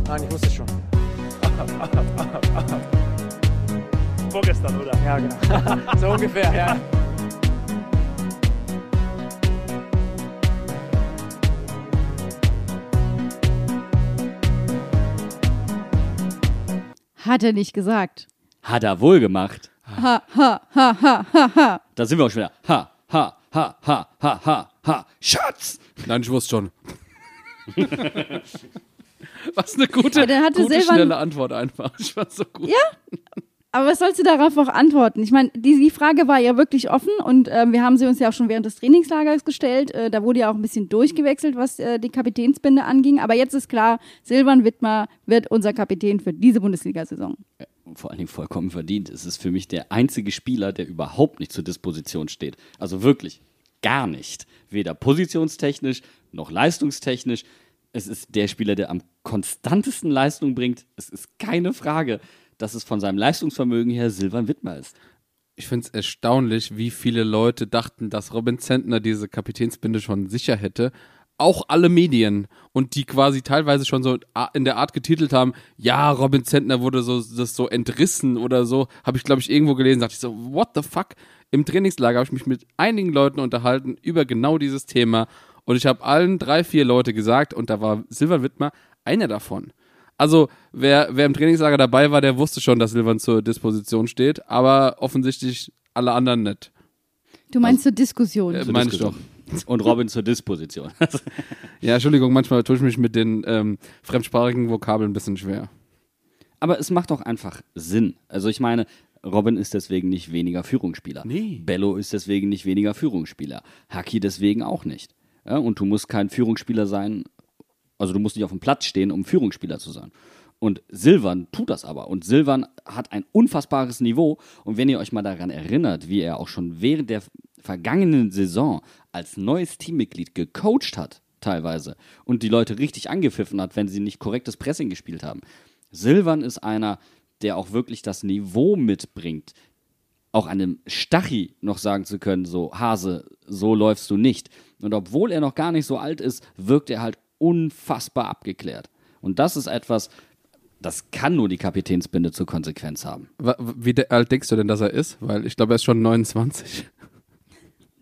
Nein, ich wusste es schon.
Vorgestern, oder?
Ja, genau. so ungefähr, ja.
Hat er nicht gesagt.
Hat er wohl gemacht.
Ha, ha, ha, ha, ha, ha.
Da sind wir auch schon wieder. Ha, ha, ha, ha, ha, ha, ha. Schatz!
Nein, ich wusste schon. Was eine gute,
Aber der hatte
gute schnelle Antwort einfach. Ich fand so gut.
Ja? Aber was sollst du darauf auch antworten? Ich meine, die, die Frage war ja wirklich offen und ähm, wir haben sie uns ja auch schon während des Trainingslagers gestellt. Äh, da wurde ja auch ein bisschen durchgewechselt, was äh, die Kapitänsbinde anging. Aber jetzt ist klar, Silvan Wittmer wird unser Kapitän für diese Bundesliga-Saison.
Vor allen Dingen vollkommen verdient. Es ist für mich der einzige Spieler, der überhaupt nicht zur Disposition steht. Also wirklich. Gar nicht. Weder positionstechnisch noch leistungstechnisch. Es ist der Spieler, der am konstantesten Leistung bringt. Es ist keine Frage, dass es von seinem Leistungsvermögen her Silvan Wittmer ist.
Ich finde es erstaunlich, wie viele Leute dachten, dass Robin Zentner diese Kapitänsbinde schon sicher hätte. Auch alle Medien und die quasi teilweise schon so in der Art getitelt haben, ja, Robin Zentner wurde so das so entrissen oder so, habe ich glaube ich irgendwo gelesen, dachte ich so, what the fuck? Im Trainingslager habe ich mich mit einigen Leuten unterhalten über genau dieses Thema und ich habe allen drei, vier Leute gesagt und da war Silvan Wittmer einer davon. Also, wer, wer im Trainingslager dabei war, der wusste schon, dass Silvan zur Disposition steht, aber offensichtlich alle anderen nicht.
Du meinst zur Diskussion.
Äh, meine ich doch.
Und Robin zur Disposition.
Ja, Entschuldigung, manchmal tue ich mich mit den ähm, fremdsprachigen Vokabeln ein bisschen schwer.
Aber es macht doch einfach Sinn. Also ich meine, Robin ist deswegen nicht weniger Führungsspieler.
Nee.
Bello ist deswegen nicht weniger Führungsspieler. Haki deswegen auch nicht. Ja, und du musst kein Führungsspieler sein, also du musst nicht auf dem Platz stehen, um Führungsspieler zu sein. Und Silvan tut das aber. Und Silvan hat ein unfassbares Niveau. Und wenn ihr euch mal daran erinnert, wie er auch schon während der vergangenen Saison als neues Teammitglied gecoacht hat, teilweise, und die Leute richtig angepfiffen hat, wenn sie nicht korrektes Pressing gespielt haben. Silvan ist einer, der auch wirklich das Niveau mitbringt, auch einem Stachi noch sagen zu können, so Hase, so läufst du nicht. Und obwohl er noch gar nicht so alt ist, wirkt er halt unfassbar abgeklärt. Und das ist etwas, das kann nur die Kapitänsbinde zur Konsequenz haben.
Wie alt denkst du denn, dass er ist? Weil ich glaube, er ist schon 29.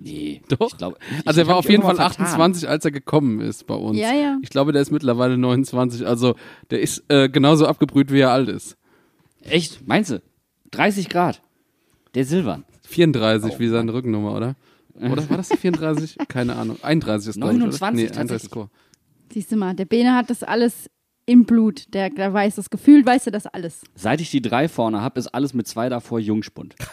Nee,
Doch.
Ich glaub, ich,
Also er war auf jeden Fall
irgendwann vertan.
28, als er gekommen ist bei uns.
Ja, ja.
Ich glaube, der ist mittlerweile 29. Also der ist äh, genauso abgebrüht, wie er alt ist.
Echt? Meinst du? 30 Grad. Der Silvan.
34
Oh
wie seine Rückennummer, oder? Oder war das die 34? Keine Ahnung. 31 ist glaube ich, oder?
29
Nee, 31 ist
tatsächlich.
Chor.
Siehst du mal, der Bene hat das alles im Blut. Der, der weiß das Gefühl, weiß er das alles.
Seit ich die drei vorne habe, ist alles mit zwei davor Jungspund.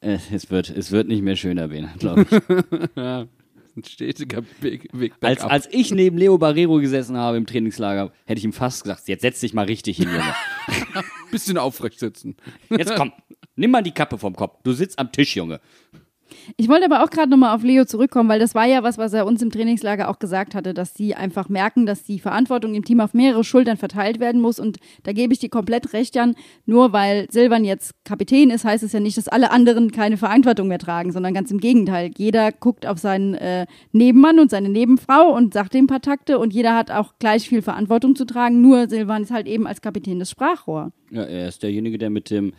Äh, es, wird, es wird nicht mehr schöner, Bene, glaube ich.
Ein stetiger Weg, Weg
Als, als ich neben Leo Barrero gesessen habe im Trainingslager, hätte ich ihm fast gesagt, jetzt setz dich mal richtig hin, Junge.
Bisschen aufrecht sitzen.
Jetzt komm, nimm mal die Kappe vom Kopf. Du sitzt am Tisch, Junge.
Ich wollte aber auch gerade nochmal auf Leo zurückkommen, weil das war ja was, was er uns im Trainingslager auch gesagt hatte, dass sie einfach merken, dass die Verantwortung im Team auf mehrere Schultern verteilt werden muss. Und da gebe ich dir komplett recht, Jan. Nur weil Silvan jetzt Kapitän ist, heißt es ja nicht, dass alle anderen keine Verantwortung mehr tragen, sondern ganz im Gegenteil. Jeder guckt auf seinen äh, Nebenmann und seine Nebenfrau und sagt ihm ein paar Takte und jeder hat auch gleich viel Verantwortung zu tragen. Nur Silvan ist halt eben als Kapitän das Sprachrohr.
Ja, er ist derjenige, der mit dem,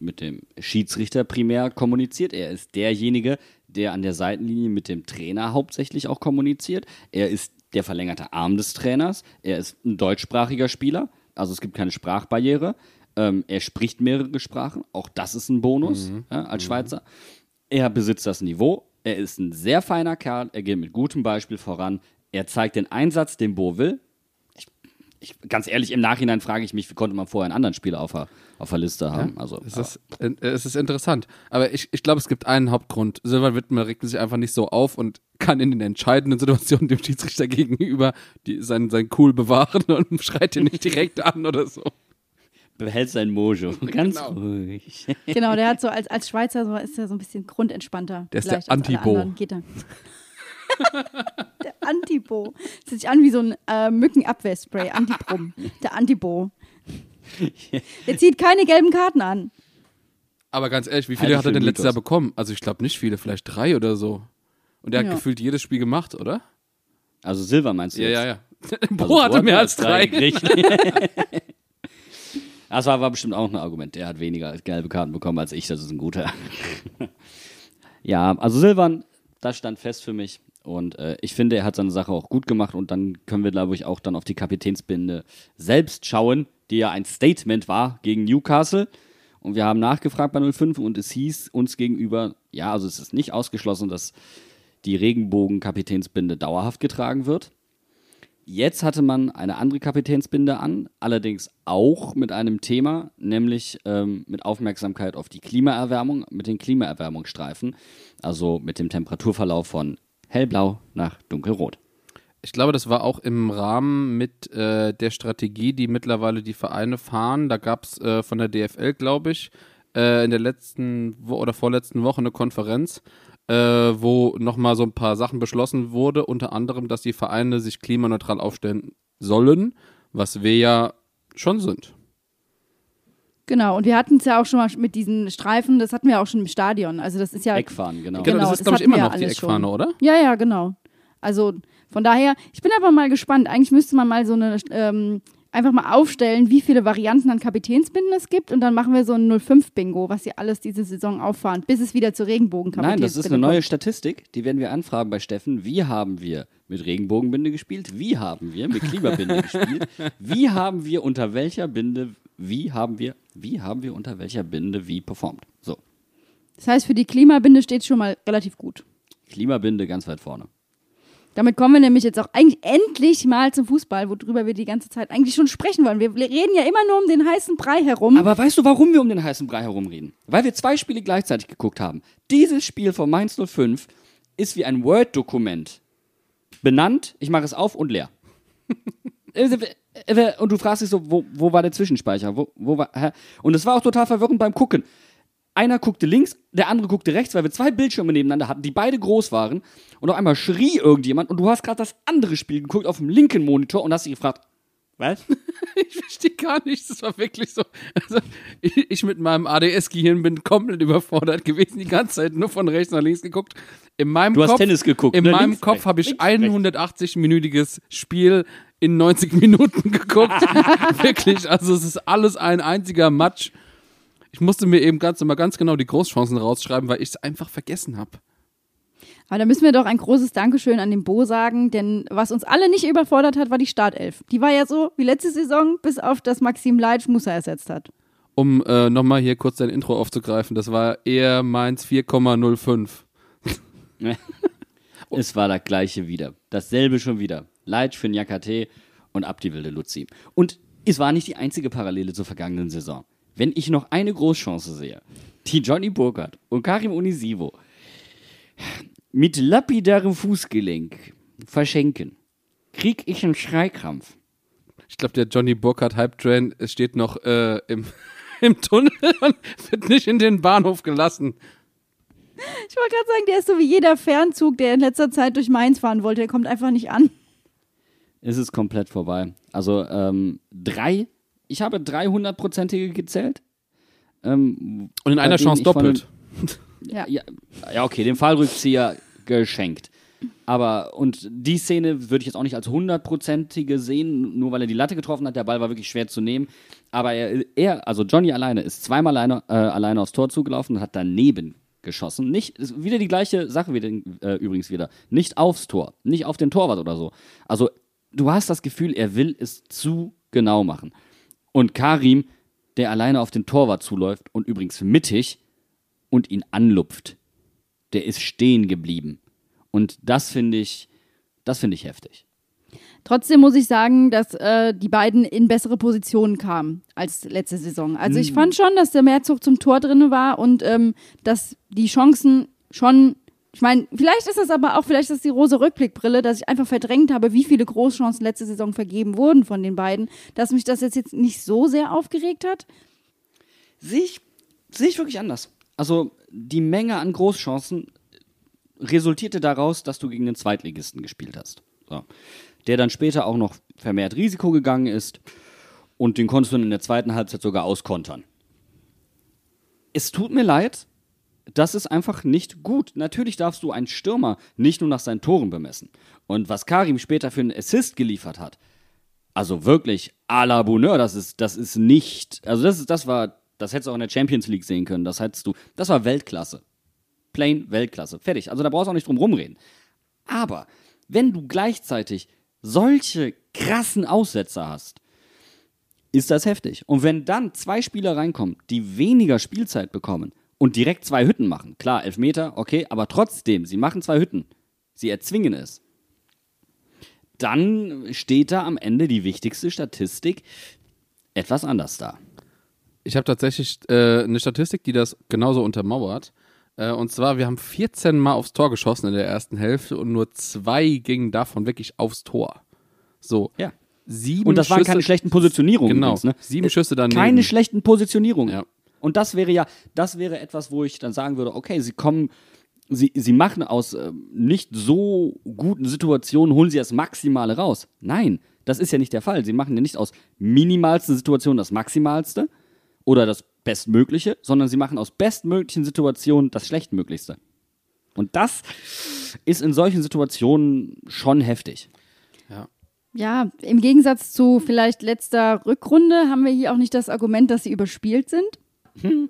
mit dem Schiedsrichter primär kommuniziert. Er ist derjenige, der an der Seitenlinie mit dem Trainer hauptsächlich auch kommuniziert. Er ist der verlängerte Arm des Trainers. Er ist ein deutschsprachiger Spieler. Also es gibt keine Sprachbarriere. Ähm, er spricht mehrere Sprachen. Auch das ist ein Bonus ja, als Schweizer. Er besitzt das Niveau. Er ist ein sehr feiner Kerl. Er geht mit gutem Beispiel voran. Er zeigt den Einsatz, den Bo will ich, ganz ehrlich, im Nachhinein frage ich mich, wie konnte man vorher einen anderen Spieler auf der, auf der Liste haben? Also,
Es ist, es ist interessant. Aber ich, ich glaube, es gibt einen Hauptgrund. Silvan Wittmer regt sich einfach nicht so auf und kann in den entscheidenden Situationen dem Schiedsrichter gegenüber die, sein, sein Cool bewahren und schreit ihn nicht direkt an oder so.
behält sein Mojo. Ganz
Genau.
ruhig.
Genau, der hat so als, als Schweizer so, ist er so ein bisschen grundentspannter.
Der ist der Anti-Bo.
Geht er. Der Antibo. Das hört sich an wie so ein äh, Mückenabwehrspray. Antibrum. Der Antibo. Der zieht keine gelben Karten an.
Aber ganz ehrlich, wie viele
ich
hat er denn letztes Jahr bekommen? Also ich glaube nicht viele, vielleicht drei oder so. Und der
Ja.
hat gefühlt jedes Spiel gemacht, oder?
Also Silver meinst du
Ja,
jetzt?
ja, ja.
Also
Bo hatte
Bo hat
mehr als drei.
gekriegt. Das war, war bestimmt auch ein Argument. Der hat weniger gelbe Karten bekommen als ich. Das ist ein guter. ja, also Silvan, das stand fest für mich. Und äh, ich finde, er hat seine Sache auch gut gemacht. Und dann können wir, glaube ich, auch dann auf die Kapitänsbinde selbst schauen, die ja ein Statement war gegen Newcastle. Und wir haben nachgefragt bei 05 und es hieß uns gegenüber, ja, also es ist nicht ausgeschlossen, dass die Regenbogen-Kapitänsbinde dauerhaft getragen wird. Jetzt hatte man eine andere Kapitänsbinde an, allerdings auch mit einem Thema, nämlich ähm, mit Aufmerksamkeit auf die Klimaerwärmung, mit den Klimaerwärmungsstreifen, also mit dem Temperaturverlauf von hellblau nach dunkelrot.
Ich glaube, das war auch im Rahmen mit äh, der Strategie, die mittlerweile die Vereine fahren. Da gab es äh, von der DFL, glaube ich, äh, in der letzten Wo oder vorletzten Woche eine Konferenz, äh, wo nochmal so ein paar Sachen beschlossen wurde, unter anderem, dass die Vereine sich klimaneutral aufstellen sollen, was wir ja schon sind.
Genau, und wir hatten es ja auch schon mal mit diesen Streifen, das hatten wir auch schon im Stadion. Also das ist ja.
Eckfahren, genau.
Genau,
das
das
ist, glaube ich, immer noch die
alles schon.
Eckfahne, oder?
Ja, ja, genau. Also von daher, ich bin aber mal gespannt. Eigentlich müsste man mal so eine, ähm, einfach mal aufstellen, wie viele Varianten an Kapitänsbinden es gibt und dann machen wir so ein 05-Bingo, was sie alles diese Saison auffahren, bis es wieder zur Regenbogenkapitänsbinde
Nein, das ist eine neue. Statistik, die werden wir anfragen bei Steffen. Wie haben wir mit Regenbogenbinde gespielt? Wie haben wir mit Klimabinde gespielt? Wie haben wir unter welcher Binde, wie haben wir, wie haben wir unter welcher Binde wie performt? So,
Das heißt, für die Klimabinde steht es schon mal relativ gut.
Klimabinde ganz weit vorne.
Damit kommen wir nämlich jetzt auch eigentlich endlich mal zum Fußball, worüber wir die ganze Zeit eigentlich schon sprechen wollen. Wir reden ja immer nur um den heißen Brei herum.
Aber weißt du, warum wir um den heißen Brei herumreden? Weil wir zwei Spiele gleichzeitig geguckt haben. Dieses Spiel von Mainz 05 ist wie ein Word-Dokument. Benannt, ich mache es auf und leer. und du fragst dich so, wo, wo war der Zwischenspeicher? Wo, wo war, hä? Und es war auch total verwirrend beim Gucken. Einer guckte links, der andere guckte rechts, weil wir zwei Bildschirme nebeneinander hatten, die beide groß waren. Und auf einmal schrie irgendjemand und du hast gerade das andere Spiel geguckt auf dem linken Monitor und hast dich gefragt, was?
Ich verstehe gar nichts. Das war wirklich so. Also, ich, ich mit meinem ADS-Gehirn bin komplett überfordert gewesen, die ganze Zeit nur von rechts nach links geguckt. In meinem
Du hast
Kopf,
Tennis geguckt,
In
ne?
meinem
Links,
Kopf habe ich
links,
ein
rechts.
180-minütiges Spiel in 90 Minuten geguckt. wirklich. Also, es ist alles ein einziger Match. Ich musste mir eben ganz, mal ganz genau die Großchancen rausschreiben, weil ich es einfach vergessen habe.
Aber da müssen wir doch ein großes Dankeschön an den Bo sagen, denn was uns alle nicht überfordert hat, war die Startelf. Die war ja so wie letzte Saison, bis auf das Maxim Leitsch Musa ersetzt hat.
Um äh, nochmal hier kurz dein Intro aufzugreifen, das war eher meins 4,05.
Es war das gleiche wieder. Dasselbe schon wieder. Leitsch für Nyakate und Abdi wilde Luzi. Und es war nicht die einzige Parallele zur vergangenen Saison. Wenn ich noch eine Großchance sehe, die Johnny Burkhardt und Karim Unisivo mit lapidarem Fußgelenk verschenken, krieg ich einen Schreikrampf.
Ich glaube, der Johnny Burkhardt Hype Train steht noch äh, im, im Tunnel und wird nicht in den Bahnhof gelassen.
Ich wollte gerade sagen, der ist so wie jeder Fernzug, der in letzter Zeit durch Mainz fahren wollte. Der kommt einfach nicht an.
Es ist komplett vorbei. Also ähm, drei, ich habe 300-prozentige gezählt. Ähm,
Und in einer Chance doppelt.
Ja.
Ja, ja, okay, den Fallrückzieher geschenkt. Aber, und die Szene würde ich jetzt auch nicht als hundertprozentige sehen, nur weil er die Latte getroffen hat. Der Ball war wirklich schwer zu nehmen. Aber er, er also Johnny alleine, ist zweimal alleine, äh, alleine aufs Tor zugelaufen und hat daneben geschossen. Nicht, ist wieder die gleiche Sache wieder, äh, übrigens wieder. Nicht aufs Tor, nicht auf den Torwart oder so. Also, du hast das Gefühl, er will es zu genau machen. Und Karim, der alleine auf den Torwart zuläuft und übrigens mittig und ihn anlupft, der ist stehen geblieben. Und das finde ich, das finde ich heftig.
Trotzdem muss ich sagen, dass äh, die beiden in bessere Positionen kamen als letzte Saison. Also ich fand schon, dass der Mehrzug zum Tor drin war und ähm, dass die Chancen schon, ich meine, vielleicht ist das aber auch, vielleicht ist die rose Rückblickbrille, dass ich einfach verdrängt habe, wie viele Großchancen letzte Saison vergeben wurden von den beiden, dass mich das jetzt, jetzt nicht so sehr aufgeregt hat.
Sehe ich, sehe ich wirklich anders. Also die Menge an Großchancen resultierte daraus, dass du gegen den Zweitligisten gespielt hast. So. Der dann später auch noch vermehrt Risiko gegangen ist und den konntest du in der zweiten Halbzeit sogar auskontern. Es tut mir leid, das ist einfach nicht gut. Natürlich darfst du einen Stürmer nicht nur nach seinen Toren bemessen. Und was Karim später für einen Assist geliefert hat, also wirklich à la Bonheur, das ist, das ist nicht, also das das war, das hättest du auch in der Champions League sehen können, das hättest du, das war Weltklasse. Plain Weltklasse. Fertig. Also da brauchst du auch nicht drum rumreden. Aber wenn du gleichzeitig solche krassen Aussetzer hast, ist das heftig. Und wenn dann zwei Spieler reinkommen, die weniger Spielzeit bekommen und direkt zwei Hütten machen, klar, Elfmeter, okay, aber trotzdem, sie machen zwei Hütten, sie erzwingen es, dann steht da am Ende die wichtigste Statistik etwas anders da.
Ich habe tatsächlich äh, eine Statistik, die das genauso untermauert. Äh, und zwar, wir haben 14 Mal aufs Tor geschossen in der ersten Hälfte und nur zwei gingen davon wirklich aufs Tor. So.
Ja.
Sieben
Und das waren
Schüsse,
keine schlechten Positionierungen.
Genau.
Übrigens, ne?
Sieben Schüsse daneben.
Keine schlechten Positionierungen.
Ja.
Und das wäre ja, das wäre etwas, wo ich dann sagen würde, okay, sie kommen, sie, sie machen aus äh, nicht so guten Situationen, holen sie das Maximale raus. Nein, das ist ja nicht der Fall. Sie machen ja nicht aus minimalsten Situationen das Maximalste oder das Bestmögliche, sondern sie machen aus bestmöglichen Situationen das Schlechtmöglichste. Und das ist in solchen Situationen schon heftig.
Ja, im Gegensatz zu vielleicht letzter Rückrunde haben wir hier auch nicht das Argument, dass sie überspielt sind.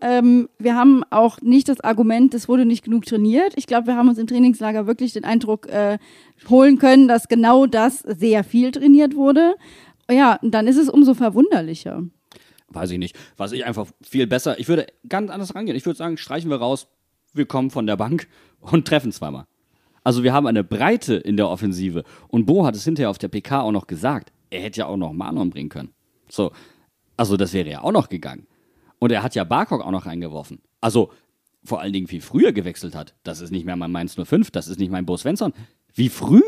Ähm, wir haben auch nicht das Argument, es wurde nicht genug trainiert. Ich glaube, wir haben uns im Trainingslager wirklich den Eindruck äh, holen können, dass genau das sehr viel trainiert wurde. Ja, und dann ist es umso verwunderlicher.
Weiß ich nicht. Was ich einfach viel besser, ich würde ganz anders rangehen. Ich würde sagen, streichen wir raus, wir kommen von der Bank und treffen zweimal. Also wir haben eine Breite in der Offensive. Und Bo hat es hinterher auf der PK auch noch gesagt. Er hätte ja auch noch Manon bringen können. So. Also das wäre ja auch noch gegangen. Und er hat ja Barkok auch noch reingeworfen. Also vor allen Dingen viel früher gewechselt hat. Das ist nicht mehr mein Mainz 05, das ist nicht mein Bo Svensson. Wie früh?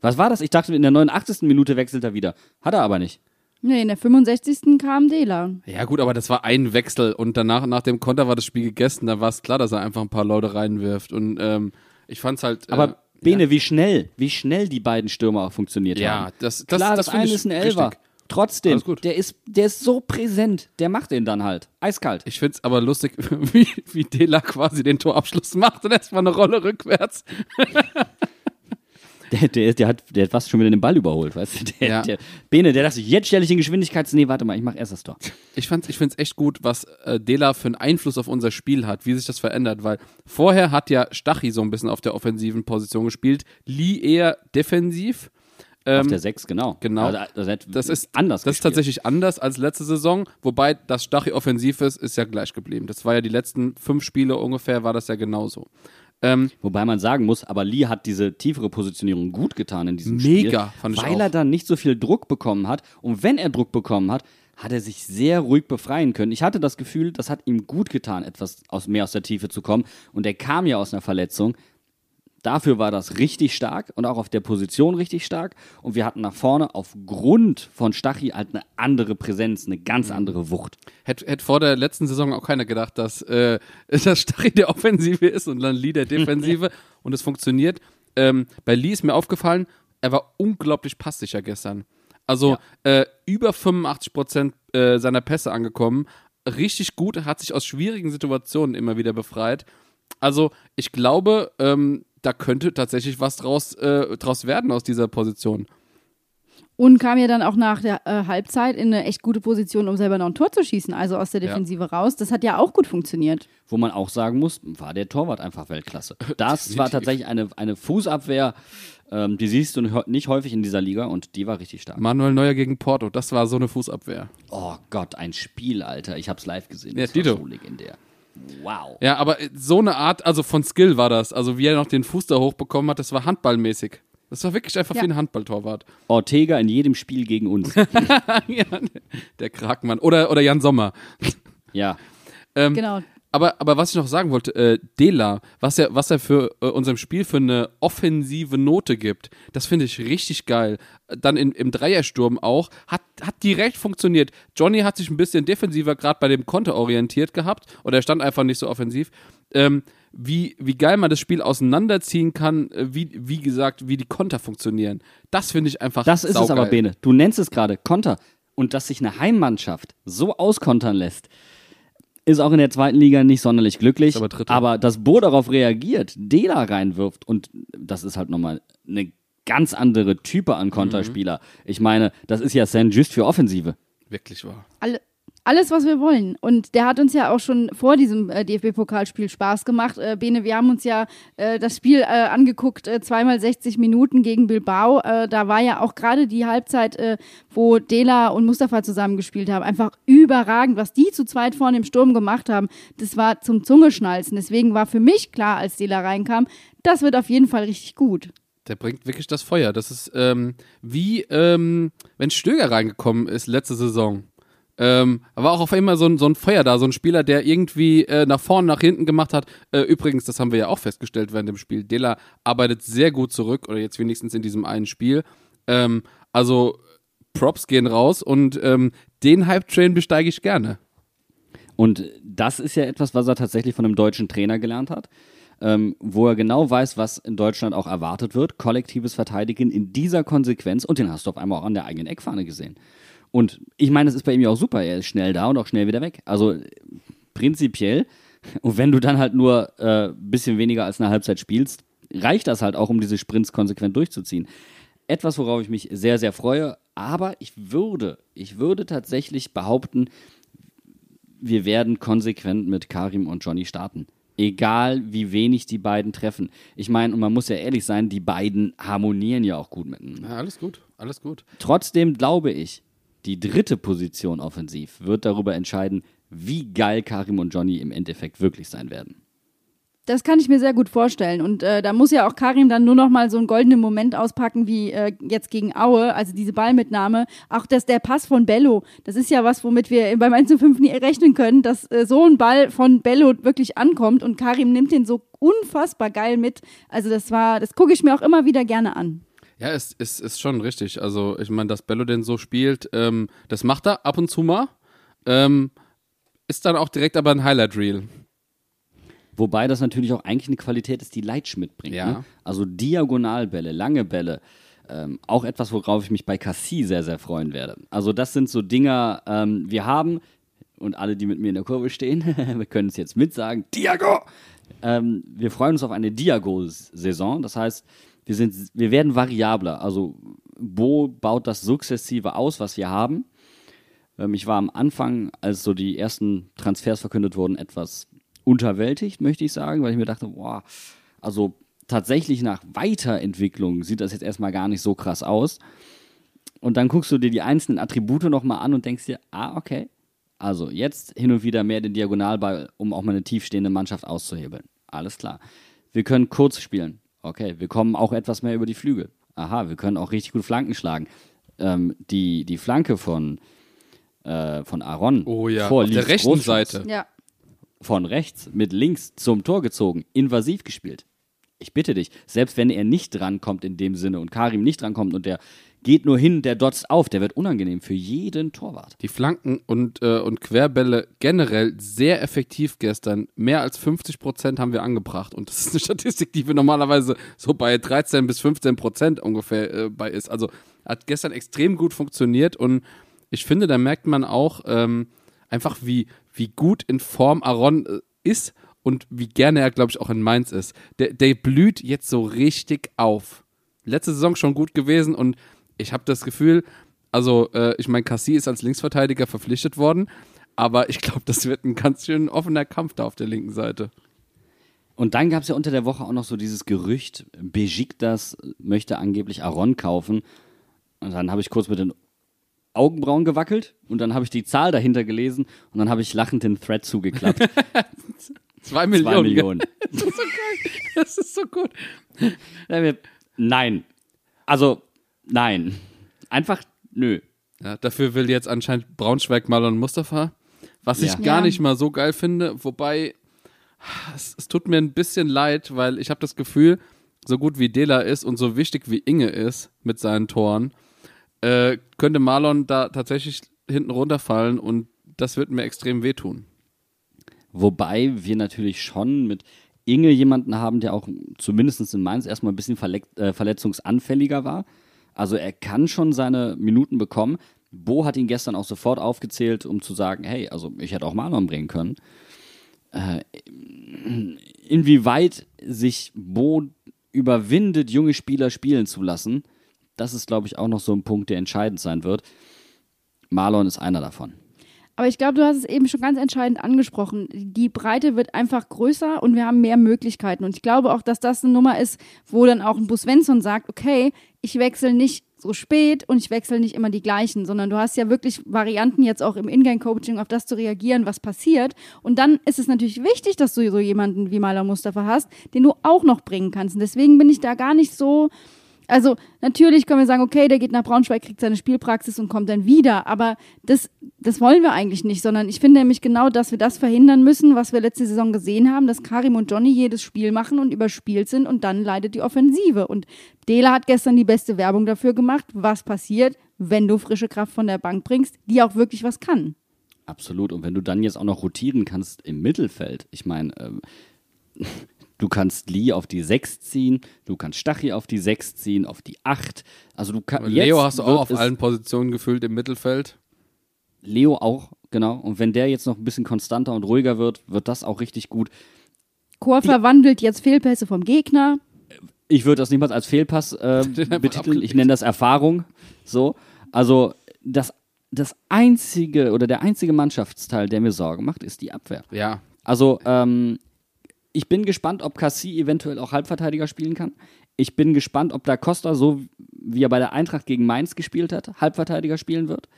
Was war das? Ich dachte, in der 89. Minute wechselt er wieder. Hat er aber nicht.
Nee, in der 65. kam Dela.
Ja, gut, aber das war ein Wechsel und danach, nach dem Konter war das Spiel gegessen. Da war es klar, dass er einfach ein paar Leute reinwirft. Und ähm, ich fand's halt. Äh,
Aber Bene, wie schnell, wie schnell die beiden Stürmer auch funktioniert
Ja,
haben.
das- das-
Klar,
das
das,
find
eine
ich
ist ein Elfer.
richtig.
Trotzdem, der ist, der ist so präsent, der macht den dann halt. Eiskalt.
Ich find's aber lustig, wie, wie Dela quasi den Torabschluss macht und erstmal eine Rolle rückwärts.
Der, der, der, hat, der hat fast schon wieder den Ball überholt, weißt du? Der,
Ja.
der, Bene, der dachte jetzt stelle ich den Geschwindigkeits... Nee, warte mal, ich mach erst das Tor.
Ich, fand's, ich find's echt gut, was äh, Dela für einen Einfluss auf unser Spiel hat, wie sich das verändert, weil vorher hat ja Stachy so ein bisschen auf der offensiven Position gespielt, Lee eher defensiv.
Auf
Ähm,
der 6, genau.
genau.
Also, das, hat
das ist
anders
Das ist
gespielt.
tatsächlich anders als letzte Saison, wobei das Stachy offensiv ist, ist ja gleich geblieben. Das war ja die letzten fünf Spiele ungefähr, war das ja genauso. Ähm,
Wobei man sagen muss, aber Lee hat diese tiefere Positionierung gut getan in diesem
Mega,
Spiel,
fand ich
weil
auch.
er dann nicht so viel Druck bekommen hat. Und wenn er Druck bekommen hat, hat er sich sehr ruhig befreien können. Ich hatte das Gefühl, das hat ihm gut getan, etwas aus, mehr aus der Tiefe zu kommen. Und er kam ja aus einer Verletzung. Dafür war das richtig stark und auch auf der Position richtig stark. Und wir hatten nach vorne aufgrund von Stachy halt eine andere Präsenz, eine ganz
Mhm.
andere Wucht.
Hätte hätt vor der letzten Saison auch keiner gedacht, dass, äh, dass Stachy der Offensive ist und dann Lee der Defensive und es funktioniert. Ähm, bei Lee ist mir aufgefallen, er war unglaublich passsicher gestern. Also äh, über 85 Prozent äh, seiner Pässe angekommen. Richtig gut, hat sich aus schwierigen Situationen immer wieder befreit. Also ich glaube, ähm, da könnte tatsächlich was draus, äh, draus werden aus dieser Position.
Und kam ja dann auch nach der äh, Halbzeit in eine echt gute Position, um selber noch ein Tor zu schießen, also aus der
Ja.
Defensive raus. Das hat ja auch gut funktioniert.
Wo man auch sagen muss, war der Torwart einfach Weltklasse. Das war tatsächlich eine, eine Fußabwehr, ähm, die siehst du nicht häufig in dieser Liga und die war richtig stark.
Manuel Neuer gegen Porto, das war so eine Fußabwehr.
Oh Gott, ein Spiel, Alter. Ich hab's live gesehen.
Ja,
Das war
Dito.
so legendär. Wow.
Ja, aber so eine Art, also von Skill war das. Also wie er noch den Fuß da hochbekommen hat, das war handballmäßig. Das war wirklich einfach
Ja.
wie ein Handballtorwart.
Ortega in jedem Spiel gegen uns.
ja, der Krakmann. Oder, oder Jan Sommer.
ja.
Ähm,
Genau.
Aber, aber was ich noch sagen wollte, äh, Dela, was er, was er für äh, unserem Spiel für eine offensive Note gibt, das finde ich richtig geil. Dann in, im Dreiersturm auch, hat, hat direkt funktioniert. Johnny hat sich ein bisschen defensiver gerade bei dem Konter orientiert gehabt oder er stand einfach nicht so offensiv. Ähm, wie, wie geil man das Spiel auseinanderziehen kann, äh, wie, wie gesagt, wie die Konter funktionieren. Das finde ich einfach
Das ist es aber,
saugeil.
Bene. Du nennst es gerade Konter. Und dass sich eine Heimmannschaft so auskontern lässt, ist auch in der zweiten Liga nicht sonderlich glücklich.
Aber
aber dass Bo darauf reagiert, Dela reinwirft und das ist halt nochmal eine ganz andere Type an Konterspieler.
Mhm.
Ich meine, das ist ja San just für Offensive.
Wirklich wahr.
Alle, alles, was wir wollen. Und der hat uns ja auch schon vor diesem äh, DFB-Pokalspiel Spaß gemacht. Äh, Bene, wir haben uns ja äh, das Spiel äh, angeguckt, äh, zweimal 60 Minuten gegen Bilbao. Äh, da war ja auch gerade die Halbzeit, wo Dela und Mustafa zusammengespielt haben, einfach überragend. Was die zu zweit vorne im Sturm gemacht haben, das war zum Zungeschnalzen. Deswegen war für mich klar, als Dela reinkam, das wird auf jeden Fall richtig gut.
Der bringt wirklich das Feuer. Das ist ähm, wie ähm, wenn Stöger reingekommen ist letzte Saison. Ähm, war auch auf einmal so ein, so ein Feuer da, so ein Spieler, der irgendwie äh, nach vorne, nach hinten gemacht hat. Äh, übrigens, das haben wir ja auch festgestellt während dem Spiel. Dela arbeitet sehr gut zurück, oder jetzt wenigstens in diesem einen Spiel. Ähm, also Props gehen raus und ähm, den Hype-Train besteige ich gerne.
Und das ist ja etwas, was er tatsächlich von einem deutschen Trainer gelernt hat, ähm, wo er genau weiß, was in Deutschland auch erwartet wird. Kollektives Verteidigen in dieser Konsequenz. Und den hast du auf einmal auch an der eigenen Eckfahne gesehen. Und ich meine, es ist bei ihm ja auch super. Er ist schnell da und auch schnell wieder weg. Also prinzipiell, und wenn du dann halt nur ein äh, bisschen weniger als eine Halbzeit spielst, reicht das halt auch, um diese Sprints konsequent durchzuziehen. Etwas, worauf ich mich sehr, sehr freue. Aber ich würde, ich würde tatsächlich behaupten, wir werden konsequent mit Karim und Johnny starten. Egal, wie wenig die beiden treffen. Ich meine, und man muss ja ehrlich sein, die beiden harmonieren ja auch gut miteinander.
Ja, alles gut, alles gut.
Trotzdem glaube ich, die dritte Position offensiv wird darüber entscheiden, wie geil Karim und Johnny im Endeffekt wirklich sein werden.
Das kann ich mir sehr gut vorstellen. Und äh, da muss ja auch Karim dann nur noch mal so einen goldenen Moment auspacken, wie äh, jetzt gegen Aue, also diese Ballmitnahme. Auch dass der Pass von Bello, das ist ja was, womit wir beim 1 zu 5 nie rechnen können, dass äh, so ein Ball von Bello wirklich ankommt und Karim nimmt den so unfassbar geil mit. Also das war, das gucke ich mir auch immer wieder gerne an.
Ja, es ist, ist, ist schon richtig. Also ich meine, dass Bello den so spielt, ähm, das macht er ab und zu mal. Ähm, ist dann auch direkt aber ein Highlight-Reel.
Wobei das natürlich auch eigentlich eine Qualität ist, die Leitsch mitbringt.
Ja.
Ne? Also Diagonalbälle, lange Bälle. Ähm, auch etwas, worauf ich mich bei Cassie sehr, sehr freuen werde. Also das sind so Dinger, ähm, wir haben, und alle, die mit mir in der Kurve stehen, wir können es jetzt mitsagen, Diago! Ähm, wir freuen uns auf eine Diago-Saison. Das heißt, wir, sind, wir werden variabler. Also Bo baut das sukzessive aus, was wir haben. Ähm, ich war am Anfang, als so die ersten Transfers verkündet wurden, etwas unterwältigt, möchte ich sagen, weil ich mir dachte, boah, also tatsächlich nach Weiterentwicklung sieht das jetzt erstmal gar nicht so krass aus. Und dann guckst du dir die einzelnen Attribute nochmal an und denkst dir, ah, okay. Also jetzt hin und wieder mehr den Diagonalball, um auch mal eine tiefstehende Mannschaft auszuhebeln. Alles klar. Wir können kurz spielen. Okay, wir kommen auch etwas mehr über die Flügel. Aha, wir können auch richtig gut Flanken schlagen. Ähm, die, die Flanke von, äh, von Aaron
Oh ja,
vor
auf der rechten
Großchance
Seite.
Ja.
von rechts mit links zum Tor gezogen, invasiv gespielt. Ich bitte dich, selbst wenn er nicht drankommt in dem Sinne und Karim nicht drankommt und der geht nur hin, der dotzt auf, der wird unangenehm für jeden Torwart.
Die Flanken und, äh, und Querbälle generell sehr effektiv gestern. Mehr als 50 Prozent haben wir angebracht. Und das ist eine Statistik, die wir normalerweise so bei 13 bis 15 Prozent ungefähr äh, bei ist. Also hat gestern extrem gut funktioniert. Und ich finde, da merkt man auch ähm, einfach, wie, wie gut in Form Aaron äh, ist und wie gerne er, glaube ich, auch in Mainz ist. Der, der blüht jetzt so richtig auf. Letzte Saison schon gut gewesen und ich habe das Gefühl, also äh, ich meine, Cassie ist als Linksverteidiger verpflichtet worden, aber ich glaube, das wird ein ganz schön offener Kampf da auf der linken Seite.
Und dann gab es ja unter der Woche auch noch so dieses Gerücht, Besiktas möchte angeblich Aaron kaufen. Und dann habe ich kurz mit den Augenbrauen gewackelt und dann habe ich die Zahl dahinter gelesen und dann habe ich lachend den Thread zugeklappt.
Zwei Millionen.
Zwei Millionen.
Das ist so geil. Das ist so gut.
Nein. Also, nein. Einfach, nö.
Ja, dafür will jetzt anscheinend Braunschweig Marlon Mustafa, was ich
Ja.
gar
Ja.
nicht mal so geil finde, wobei es, es tut mir ein bisschen leid, weil ich habe das Gefühl, so gut wie Dela ist und so wichtig wie Inge ist mit seinen Toren, äh, könnte Marlon da tatsächlich hinten runterfallen und das wird mir extrem wehtun.
Wobei wir natürlich schon mit Inge jemanden haben, der auch zumindest in Mainz erstmal ein bisschen äh, verletzungsanfälliger war. Also er kann schon seine Minuten bekommen. Bo hat ihn gestern auch sofort aufgezählt, um zu sagen, hey, also ich hätte auch Marlon bringen können. Äh, inwieweit sich Bo überwindet, junge Spieler spielen zu lassen, das ist, glaube ich, auch noch so ein Punkt, der entscheidend sein wird. Marlon ist einer davon.
Aber ich glaube, du hast es eben schon ganz entscheidend angesprochen. Die Breite wird einfach größer und wir haben mehr Möglichkeiten. Und ich glaube auch, dass das eine Nummer ist, wo dann auch ein Bus Svensson sagt, okay, ich wechsle nicht so spät und ich wechsle nicht immer die gleichen, sondern du hast ja wirklich Varianten jetzt auch im Ingame-Coaching, auf das zu reagieren, was passiert. Und dann ist es natürlich wichtig, dass du so jemanden wie Maler Mustafa hast, den du auch noch bringen kannst. Und deswegen bin ich da gar nicht so, also natürlich können wir sagen, okay, der geht nach Braunschweig, kriegt seine Spielpraxis und kommt dann wieder, aber das, das wollen wir eigentlich nicht, sondern ich finde nämlich genau, dass wir das verhindern müssen, was wir letzte Saison gesehen haben, dass Karim und Johnny jedes Spiel machen und überspielt sind und dann leidet die Offensive. Und Dela hat gestern die beste Werbung dafür gemacht, was passiert, wenn du frische Kraft von der Bank bringst, die auch wirklich was kann.
Absolut. Und wenn du dann jetzt auch noch rotieren kannst im Mittelfeld, ich meine, ähm, du kannst Lee auf die 6 ziehen, du kannst Stachy auf die 6 ziehen, auf die 8. Also du kannst.
Leo hast du auch auf allen Positionen gefüllt im Mittelfeld.
Leo auch, genau. Und wenn der jetzt noch ein bisschen konstanter und ruhiger wird, wird das auch richtig gut.
Chor verwandelt jetzt Fehlpässe vom Gegner.
Ich würde das niemals als Fehlpass äh, betiteln. Ich nenne das Erfahrung. So. Also das, das einzige oder der einzige Mannschaftsteil, der mir Sorgen macht, ist die Abwehr.
Ja.
Also ähm, ich bin gespannt, ob Cassie eventuell auch Halbverteidiger spielen kann. Ich bin gespannt, ob da Costa, so wie er bei der Eintracht gegen Mainz gespielt hat, Halbverteidiger spielen wird.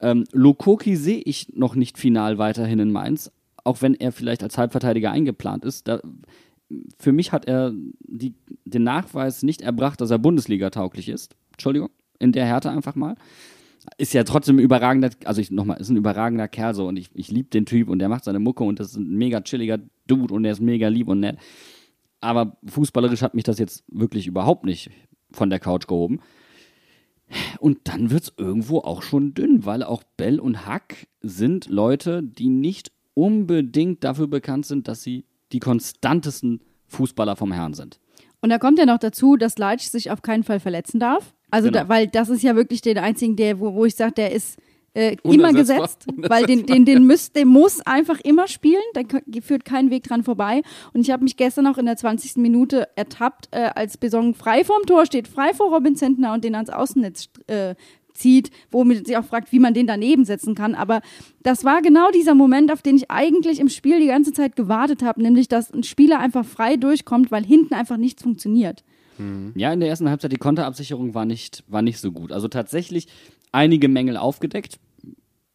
Ähm, Lokoki sehe ich noch nicht final weiterhin in Mainz, auch wenn er vielleicht als Halbverteidiger eingeplant ist. Da, für mich hat er die, den Nachweis nicht erbracht, dass er Bundesliga tauglich ist. Entschuldigung, in der Härte einfach mal. Ist ja trotzdem ein überragender, also ich nochmal, ist ein überragender Kerl so und ich, ich liebe den Typ und der macht seine Mucke und das ist ein mega chilliger Dude und der ist mega lieb und nett. Aber fußballerisch hat mich das jetzt wirklich überhaupt nicht von der Couch gehoben. Und dann wird es irgendwo auch schon dünn, weil auch Bell und Hack sind Leute, die nicht unbedingt dafür bekannt sind, dass sie die konstantesten Fußballer vom Herrn sind.
Und da kommt ja noch dazu, dass Leitsch sich auf keinen Fall verletzen darf. Also,
Genau.
da, weil das ist ja wirklich der einzige, der, wo, wo ich sage, der ist äh, immer gesetzt, weil den, den, den, müsst, den muss einfach immer spielen, da führt kein Weg dran vorbei. Und ich habe mich gestern auch in der 20. Minute ertappt, äh, als Besong frei vorm Tor steht, frei vor Robin Zentner und den ans Außennetz äh, zieht, wo man sich auch fragt, wie man den daneben setzen kann. Aber das war genau dieser Moment, auf den ich eigentlich im Spiel die ganze Zeit gewartet habe, nämlich dass ein Spieler einfach frei durchkommt, weil hinten einfach nichts funktioniert.
Ja, in der ersten Halbzeit die Konterabsicherung war nicht, war nicht so gut. Also tatsächlich einige Mängel aufgedeckt.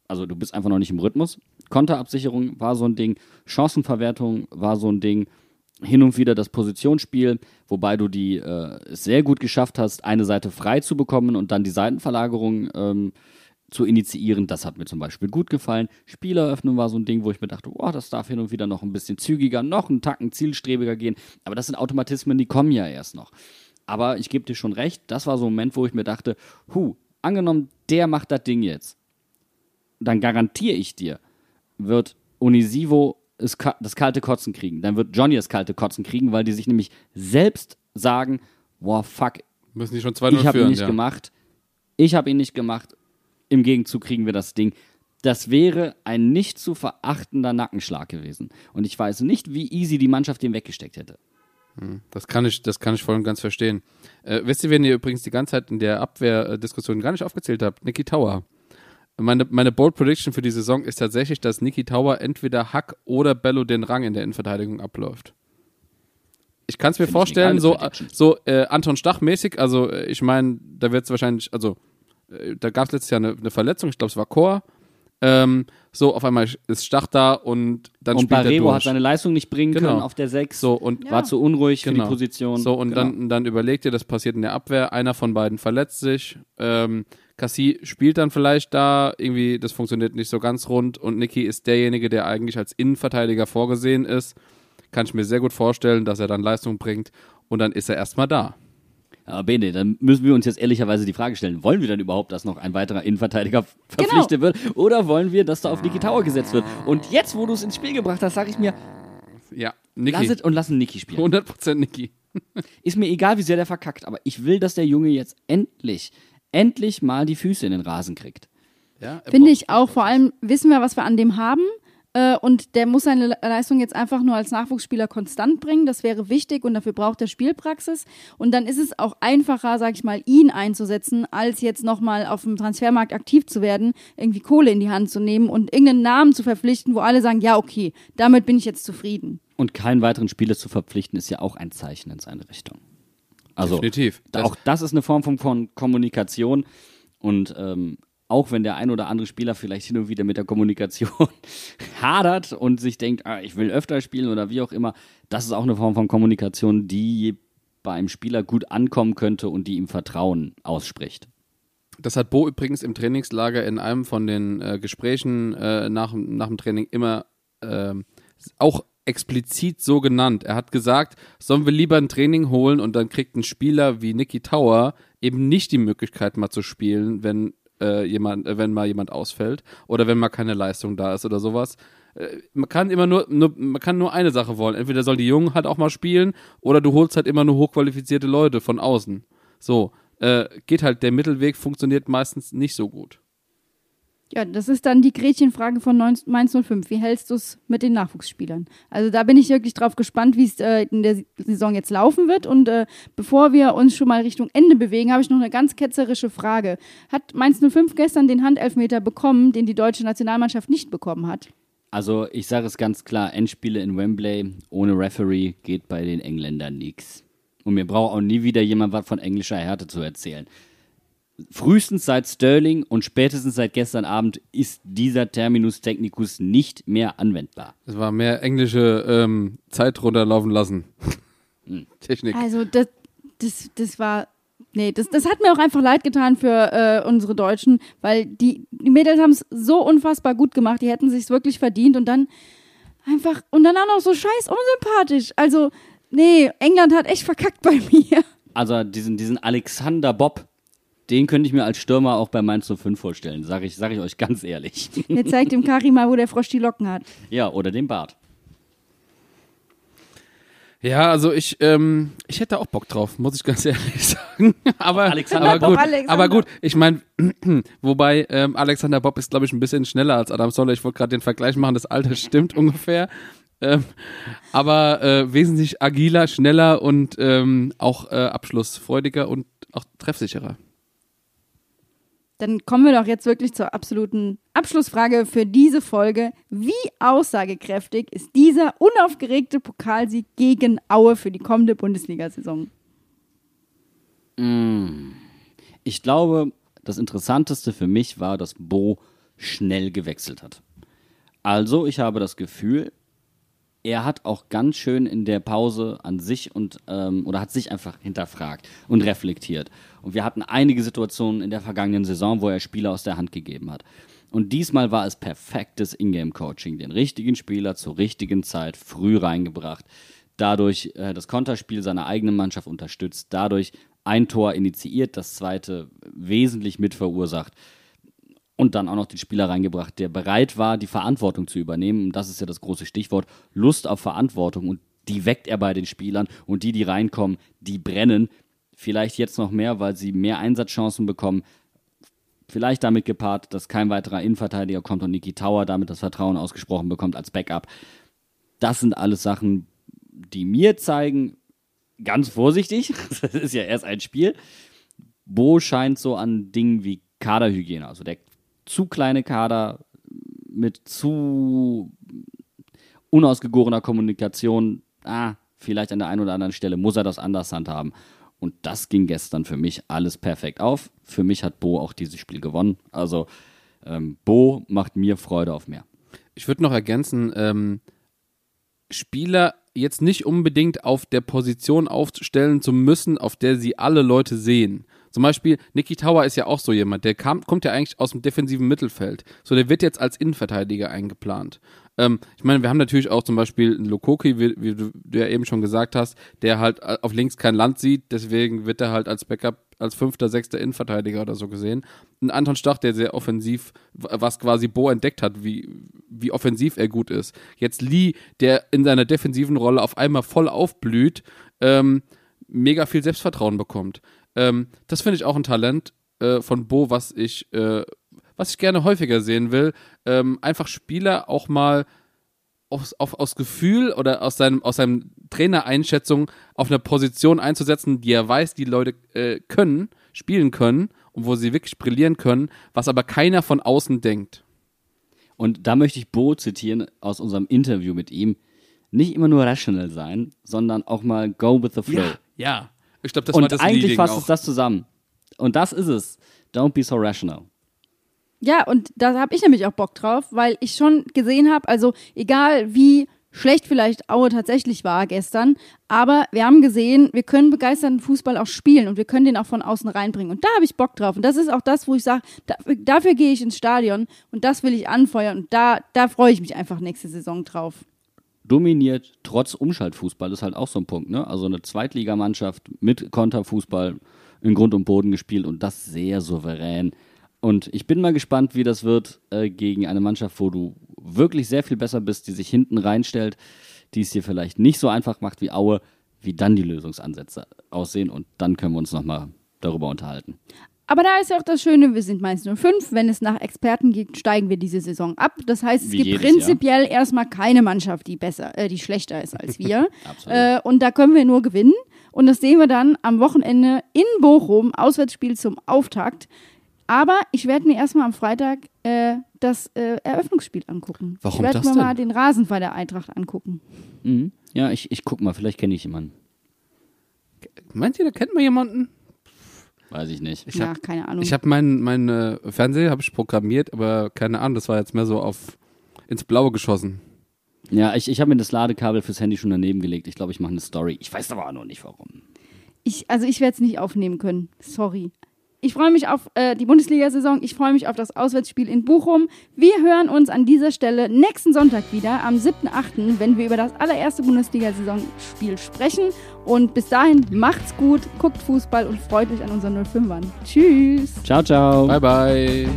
Also du bist einfach noch nicht im Rhythmus. Konterabsicherung war so ein Ding, Chancenverwertung war so ein Ding, hin und wieder das Positionsspiel, wobei du die äh, sehr gut geschafft hast, eine Seite frei zu bekommen und dann die Seitenverlagerung ähm, zu initiieren. Das hat mir zum Beispiel gut gefallen. Spieleröffnung war so ein Ding, wo ich mir dachte, oh, das darf hin und wieder noch ein bisschen zügiger, noch einen Tacken zielstrebiger gehen. Aber das sind Automatismen, die kommen ja erst noch. Aber ich gebe dir schon recht, das war so ein Moment, wo ich mir dachte, hu, angenommen, der macht das Ding jetzt. Dann garantiere ich dir, wird Unisivo das kalte Kotzen kriegen. Dann wird Johnny das kalte Kotzen kriegen, weil die sich nämlich selbst sagen, boah, fuck,
Müssen die schon 2-0
ich habe ihn nicht
ja.
gemacht. Ich habe ihn nicht gemacht. Im Gegenzug kriegen wir das Ding. Das wäre ein nicht zu verachtender Nackenschlag gewesen. Und ich weiß nicht, wie easy die Mannschaft den weggesteckt hätte.
Das kann ich, das kann ich voll und ganz verstehen. Äh, wisst ihr, wen ihr übrigens die ganze Zeit in der Abwehrdiskussion gar nicht aufgezählt habt? Niki Tower. Meine, meine Bold Prediction für die Saison ist tatsächlich, dass Niki Tower entweder Hack oder Bello den Rang in der Innenverteidigung abläuft. Ich kann es mir
eine
vorstellen, so, so äh, Anton Stach-mäßig, also äh, ich meine, da wird es wahrscheinlich, also da gab es letztes Jahr eine, eine Verletzung, ich glaube, es war Chor. Ähm, so, auf einmal ist Stach da und dann
und
spielt er
Barrero
durch.
hat seine Leistung nicht bringen
Genau.
können auf der 6.
so, und
War zu unruhig für
Genau.
die Position.
So, und
Genau.
dann, dann überlegt ihr, das passiert in der Abwehr, einer von beiden verletzt sich, ähm, Cassie spielt dann vielleicht da, irgendwie, das funktioniert nicht so ganz rund und Niki ist derjenige, der eigentlich als Innenverteidiger vorgesehen ist. Kann ich mir sehr gut vorstellen, dass er dann Leistung bringt und dann ist er erstmal da.
Aber Bene, dann müssen wir uns jetzt ehrlicherweise die Frage stellen, wollen wir dann überhaupt, dass noch ein weiterer Innenverteidiger verpflichtet wird? Oder wollen wir, dass da auf Niki Tower gesetzt wird? Und jetzt, wo du es ins Spiel gebracht hast, sage ich mir,
Ja,
lass
Niki.
es und lassen Niki spielen.
100% Niki.
Ist mir egal, wie sehr der verkackt, aber ich will, dass der Junge jetzt endlich, endlich mal die Füße in den Rasen kriegt.
Ja,
Finde ich auch. Vor allem wissen wir, was wir an dem haben. Äh, und der muss seine Le- Leistung jetzt einfach nur als Nachwuchsspieler konstant bringen. Das wäre wichtig und dafür braucht er Spielpraxis. Und dann ist es auch einfacher, sag ich mal, ihn einzusetzen, als jetzt nochmal auf dem Transfermarkt aktiv zu werden, irgendwie Kohle in die Hand zu nehmen und irgendeinen Namen zu verpflichten, wo alle sagen, ja, okay, damit bin ich jetzt zufrieden.
Und keinen weiteren Spieler zu verpflichten, ist ja auch ein Zeichen in seine Richtung. Also,
Definitiv.
da, auch das ist eine Form von Kon Kommunikation. Und ähm, auch wenn der ein oder andere Spieler vielleicht hin und wieder mit der Kommunikation hadert und sich denkt, ah, ich will öfter spielen oder wie auch immer, das ist auch eine Form von Kommunikation, die bei einem Spieler gut ankommen könnte und die ihm Vertrauen ausspricht.
Das hat Bo übrigens im Trainingslager in einem von den äh, Gesprächen äh, nach, nach dem Training immer ähm, auch explizit so genannt. Er hat gesagt, sollen wir lieber ein Training holen und dann kriegt ein Spieler wie Nicky Tower eben nicht die Möglichkeit mal zu spielen, wenn äh, jemand, äh, wenn mal jemand ausfällt oder wenn mal keine Leistung da ist oder sowas. Äh, man kann immer nur, nur, man kann nur eine Sache wollen. Entweder sollen die Jungen halt auch mal spielen oder du holst halt immer nur hochqualifizierte Leute von außen. So, äh, geht halt, der Mittelweg funktioniert meistens nicht so gut.
Ja, das ist dann die Gretchenfrage von 9 Mainz 05. Wie hältst du es mit den Nachwuchsspielern? Also da bin ich wirklich drauf gespannt, wie es äh, in der Saison jetzt laufen wird. Und äh, bevor wir uns schon mal Richtung Ende bewegen, habe ich noch eine ganz ketzerische Frage. Hat Mainz 05 gestern den Handelfmeter bekommen, den die deutsche Nationalmannschaft nicht bekommen hat?
Also ich sage es ganz klar, Endspiele in Wembley ohne Referee geht bei den Engländern nichts. Und mir braucht auch nie wieder jemand was von englischer Härte zu erzählen frühestens seit Sterling und spätestens seit gestern Abend ist dieser Terminus technicus nicht mehr anwendbar.
Es war mehr englische ähm, Zeit runterlaufen lassen.
Hm.
Technik.
Also das, das, das war. Nee, das, das hat mir auch einfach leid getan für äh, unsere Deutschen, weil die, die Mädels haben es so unfassbar gut gemacht, die hätten sich wirklich verdient und dann einfach, und dann auch noch so scheiß unsympathisch. Also, nee, England hat echt verkackt bei mir.
Also diesen, diesen Alexander Bob, den könnte ich mir als Stürmer auch bei Mainz 05 vorstellen, sage ich, sag ich euch ganz ehrlich.
Jetzt zeigt dem Kari mal, wo der Frosch die Locken hat.
Ja, oder den Bart.
Ja, also ich, ähm, ich hätte auch Bock drauf, muss ich ganz ehrlich sagen. aber,
Alexander
aber
Bob.
gut,
Alexander.
aber gut, ich meine, wobei ähm, Alexander Bob ist, glaube ich, ein bisschen schneller als Adam Soller. Ich wollte gerade den Vergleich machen, das Alter stimmt ungefähr. Ähm, aber äh, wesentlich agiler, schneller und ähm, auch äh, abschlussfreudiger und auch treffsicherer.
Dann kommen wir doch jetzt wirklich zur absoluten Abschlussfrage für diese Folge. Wie aussagekräftig ist dieser unaufgeregte Pokalsieg gegen Aue für die kommende Bundesliga-Saison?
Ich glaube, das Interessanteste für mich war, dass Bo schnell gewechselt hat. Also, ich habe das Gefühl, er hat auch ganz schön in der Pause an sich und ähm, oder hat sich einfach hinterfragt und reflektiert. Und wir hatten einige Situationen in der vergangenen Saison, wo er Spieler aus der Hand gegeben hat. Und diesmal war es perfektes Ingame-Coaching, den richtigen Spieler zur richtigen Zeit früh reingebracht, dadurch äh, das Konterspiel seiner eigenen Mannschaft unterstützt, dadurch ein Tor initiiert, das zweite wesentlich mit verursacht und dann auch noch den Spieler reingebracht, der bereit war, die Verantwortung zu übernehmen. Und das ist ja das große Stichwort, Lust auf Verantwortung. Und die weckt er bei den Spielern. Und die, die reinkommen, die brennen. Vielleicht jetzt noch mehr, weil sie mehr Einsatzchancen bekommen. Vielleicht damit gepaart, dass kein weiterer Innenverteidiger kommt und Niki Tower damit das Vertrauen ausgesprochen bekommt als Backup. Das sind alles Sachen, die mir zeigen, ganz vorsichtig, das ist ja erst ein Spiel. Bo scheint so an Dingen wie Kaderhygiene, also der zu kleine Kader mit zu unausgegorener Kommunikation, ah, vielleicht an der einen oder anderen Stelle muss er das anders handhaben. Und das ging gestern für mich alles perfekt auf. Für mich hat Bo auch dieses Spiel gewonnen. Also ähm, Bo macht mir Freude auf mehr.
Ich würde noch ergänzen, ähm, Spieler jetzt nicht unbedingt auf der Position aufstellen zu müssen, auf der sie alle Leute sehen. Zum Beispiel, Niki Tower ist ja auch so jemand, der kam, kommt ja eigentlich aus dem defensiven Mittelfeld. So, der wird jetzt als Innenverteidiger eingeplant. Ähm, ich meine, wir haben natürlich auch zum Beispiel einen Lokoki, wie, wie du ja eben schon gesagt hast, der halt auf links kein Land sieht, deswegen wird er halt als Backup als fünfter, sechster Innenverteidiger oder so gesehen. Ein Anton Stach, der sehr offensiv, was quasi Bo entdeckt hat, wie, wie offensiv er gut ist. Jetzt Lee, der in seiner defensiven Rolle auf einmal voll aufblüht, ähm, mega viel Selbstvertrauen bekommt. Ähm, das finde ich auch ein Talent äh, von Bo, was ich, äh, was ich gerne häufiger sehen will. Ähm, einfach Spieler auch mal aus, auf, aus Gefühl oder aus seinem, aus seinem Trainereinschätzung auf eine Position einzusetzen, die er weiß, die Leute äh, können, spielen können und wo sie wirklich brillieren können, was aber keiner von außen denkt.
Und da möchte ich Bo zitieren aus unserem Interview mit ihm. Nicht immer nur rational sein, sondern auch mal go with the flow.
ja. Ich glaube, das war
Und
das
eigentlich
Leading
fasst
auch.
es das zusammen. Und das ist es. Don't be so rational.
Ja, und da habe ich nämlich auch Bock drauf, weil ich schon gesehen habe, also egal wie schlecht vielleicht Aue tatsächlich war gestern, aber wir haben gesehen, wir können begeisterten Fußball auch spielen und wir können den auch von außen reinbringen. Und da habe ich Bock drauf. Und das ist auch das, wo ich sage, dafür, dafür gehe ich ins Stadion und das will ich anfeuern. Und da, da freue ich mich einfach nächste Saison drauf.
Dominiert trotz Umschaltfußball ist halt auch so ein Punkt. Ne? Also eine Zweitligamannschaft mit Konterfußball in Grund und Boden gespielt und das sehr souverän. Und ich bin mal gespannt, wie das wird äh, gegen eine Mannschaft, wo du wirklich sehr viel besser bist, die sich hinten reinstellt, die es dir vielleicht nicht so einfach macht wie Aue, wie dann die Lösungsansätze aussehen. Und dann können wir uns nochmal darüber unterhalten.
Aber da ist ja auch das Schöne, wir sind meist nur fünf. Wenn es nach Experten geht, steigen wir diese Saison ab. Das heißt, es
Wie
gibt prinzipiell erstmal keine Mannschaft, die besser, äh, die schlechter ist als wir. Äh, und da können wir nur gewinnen. Und das sehen wir dann am Wochenende in Bochum, Auswärtsspiel zum Auftakt. Aber ich werde mir erstmal am Freitag äh, das äh, Eröffnungsspiel angucken.
Warum
ich werde
das
mir
denn?
mal den Rasen bei der Eintracht angucken.
Mhm. Ja, ich, ich guck mal, vielleicht kenne ich jemanden.
Meint ihr, da kennt man jemanden?
Weiß ich nicht.
Ich
ja,
hab-
keine Ahnung.
Ich habe meinen mein, äh, Fernseher habe ich programmiert, aber keine Ahnung, das war jetzt mehr so auf ins Blaue geschossen.
Ja, ich, ich habe mir das Ladekabel fürs Handy schon daneben gelegt. Ich glaube, ich mache eine Story. Ich weiß aber auch noch nicht warum.
Ich, also ich werde es nicht aufnehmen können. Sorry. Ich freue mich auf äh, die Bundesliga-Saison. Ich freue mich auf das Auswärtsspiel in Bochum. Wir hören uns an dieser Stelle nächsten Sonntag wieder, am 7.8., wenn wir über das allererste Bundesliga-Saisonspiel sprechen. Und bis dahin macht's gut, guckt Fußball und freut euch an unseren 05ern. Tschüss.
Ciao, ciao.
Bye bye.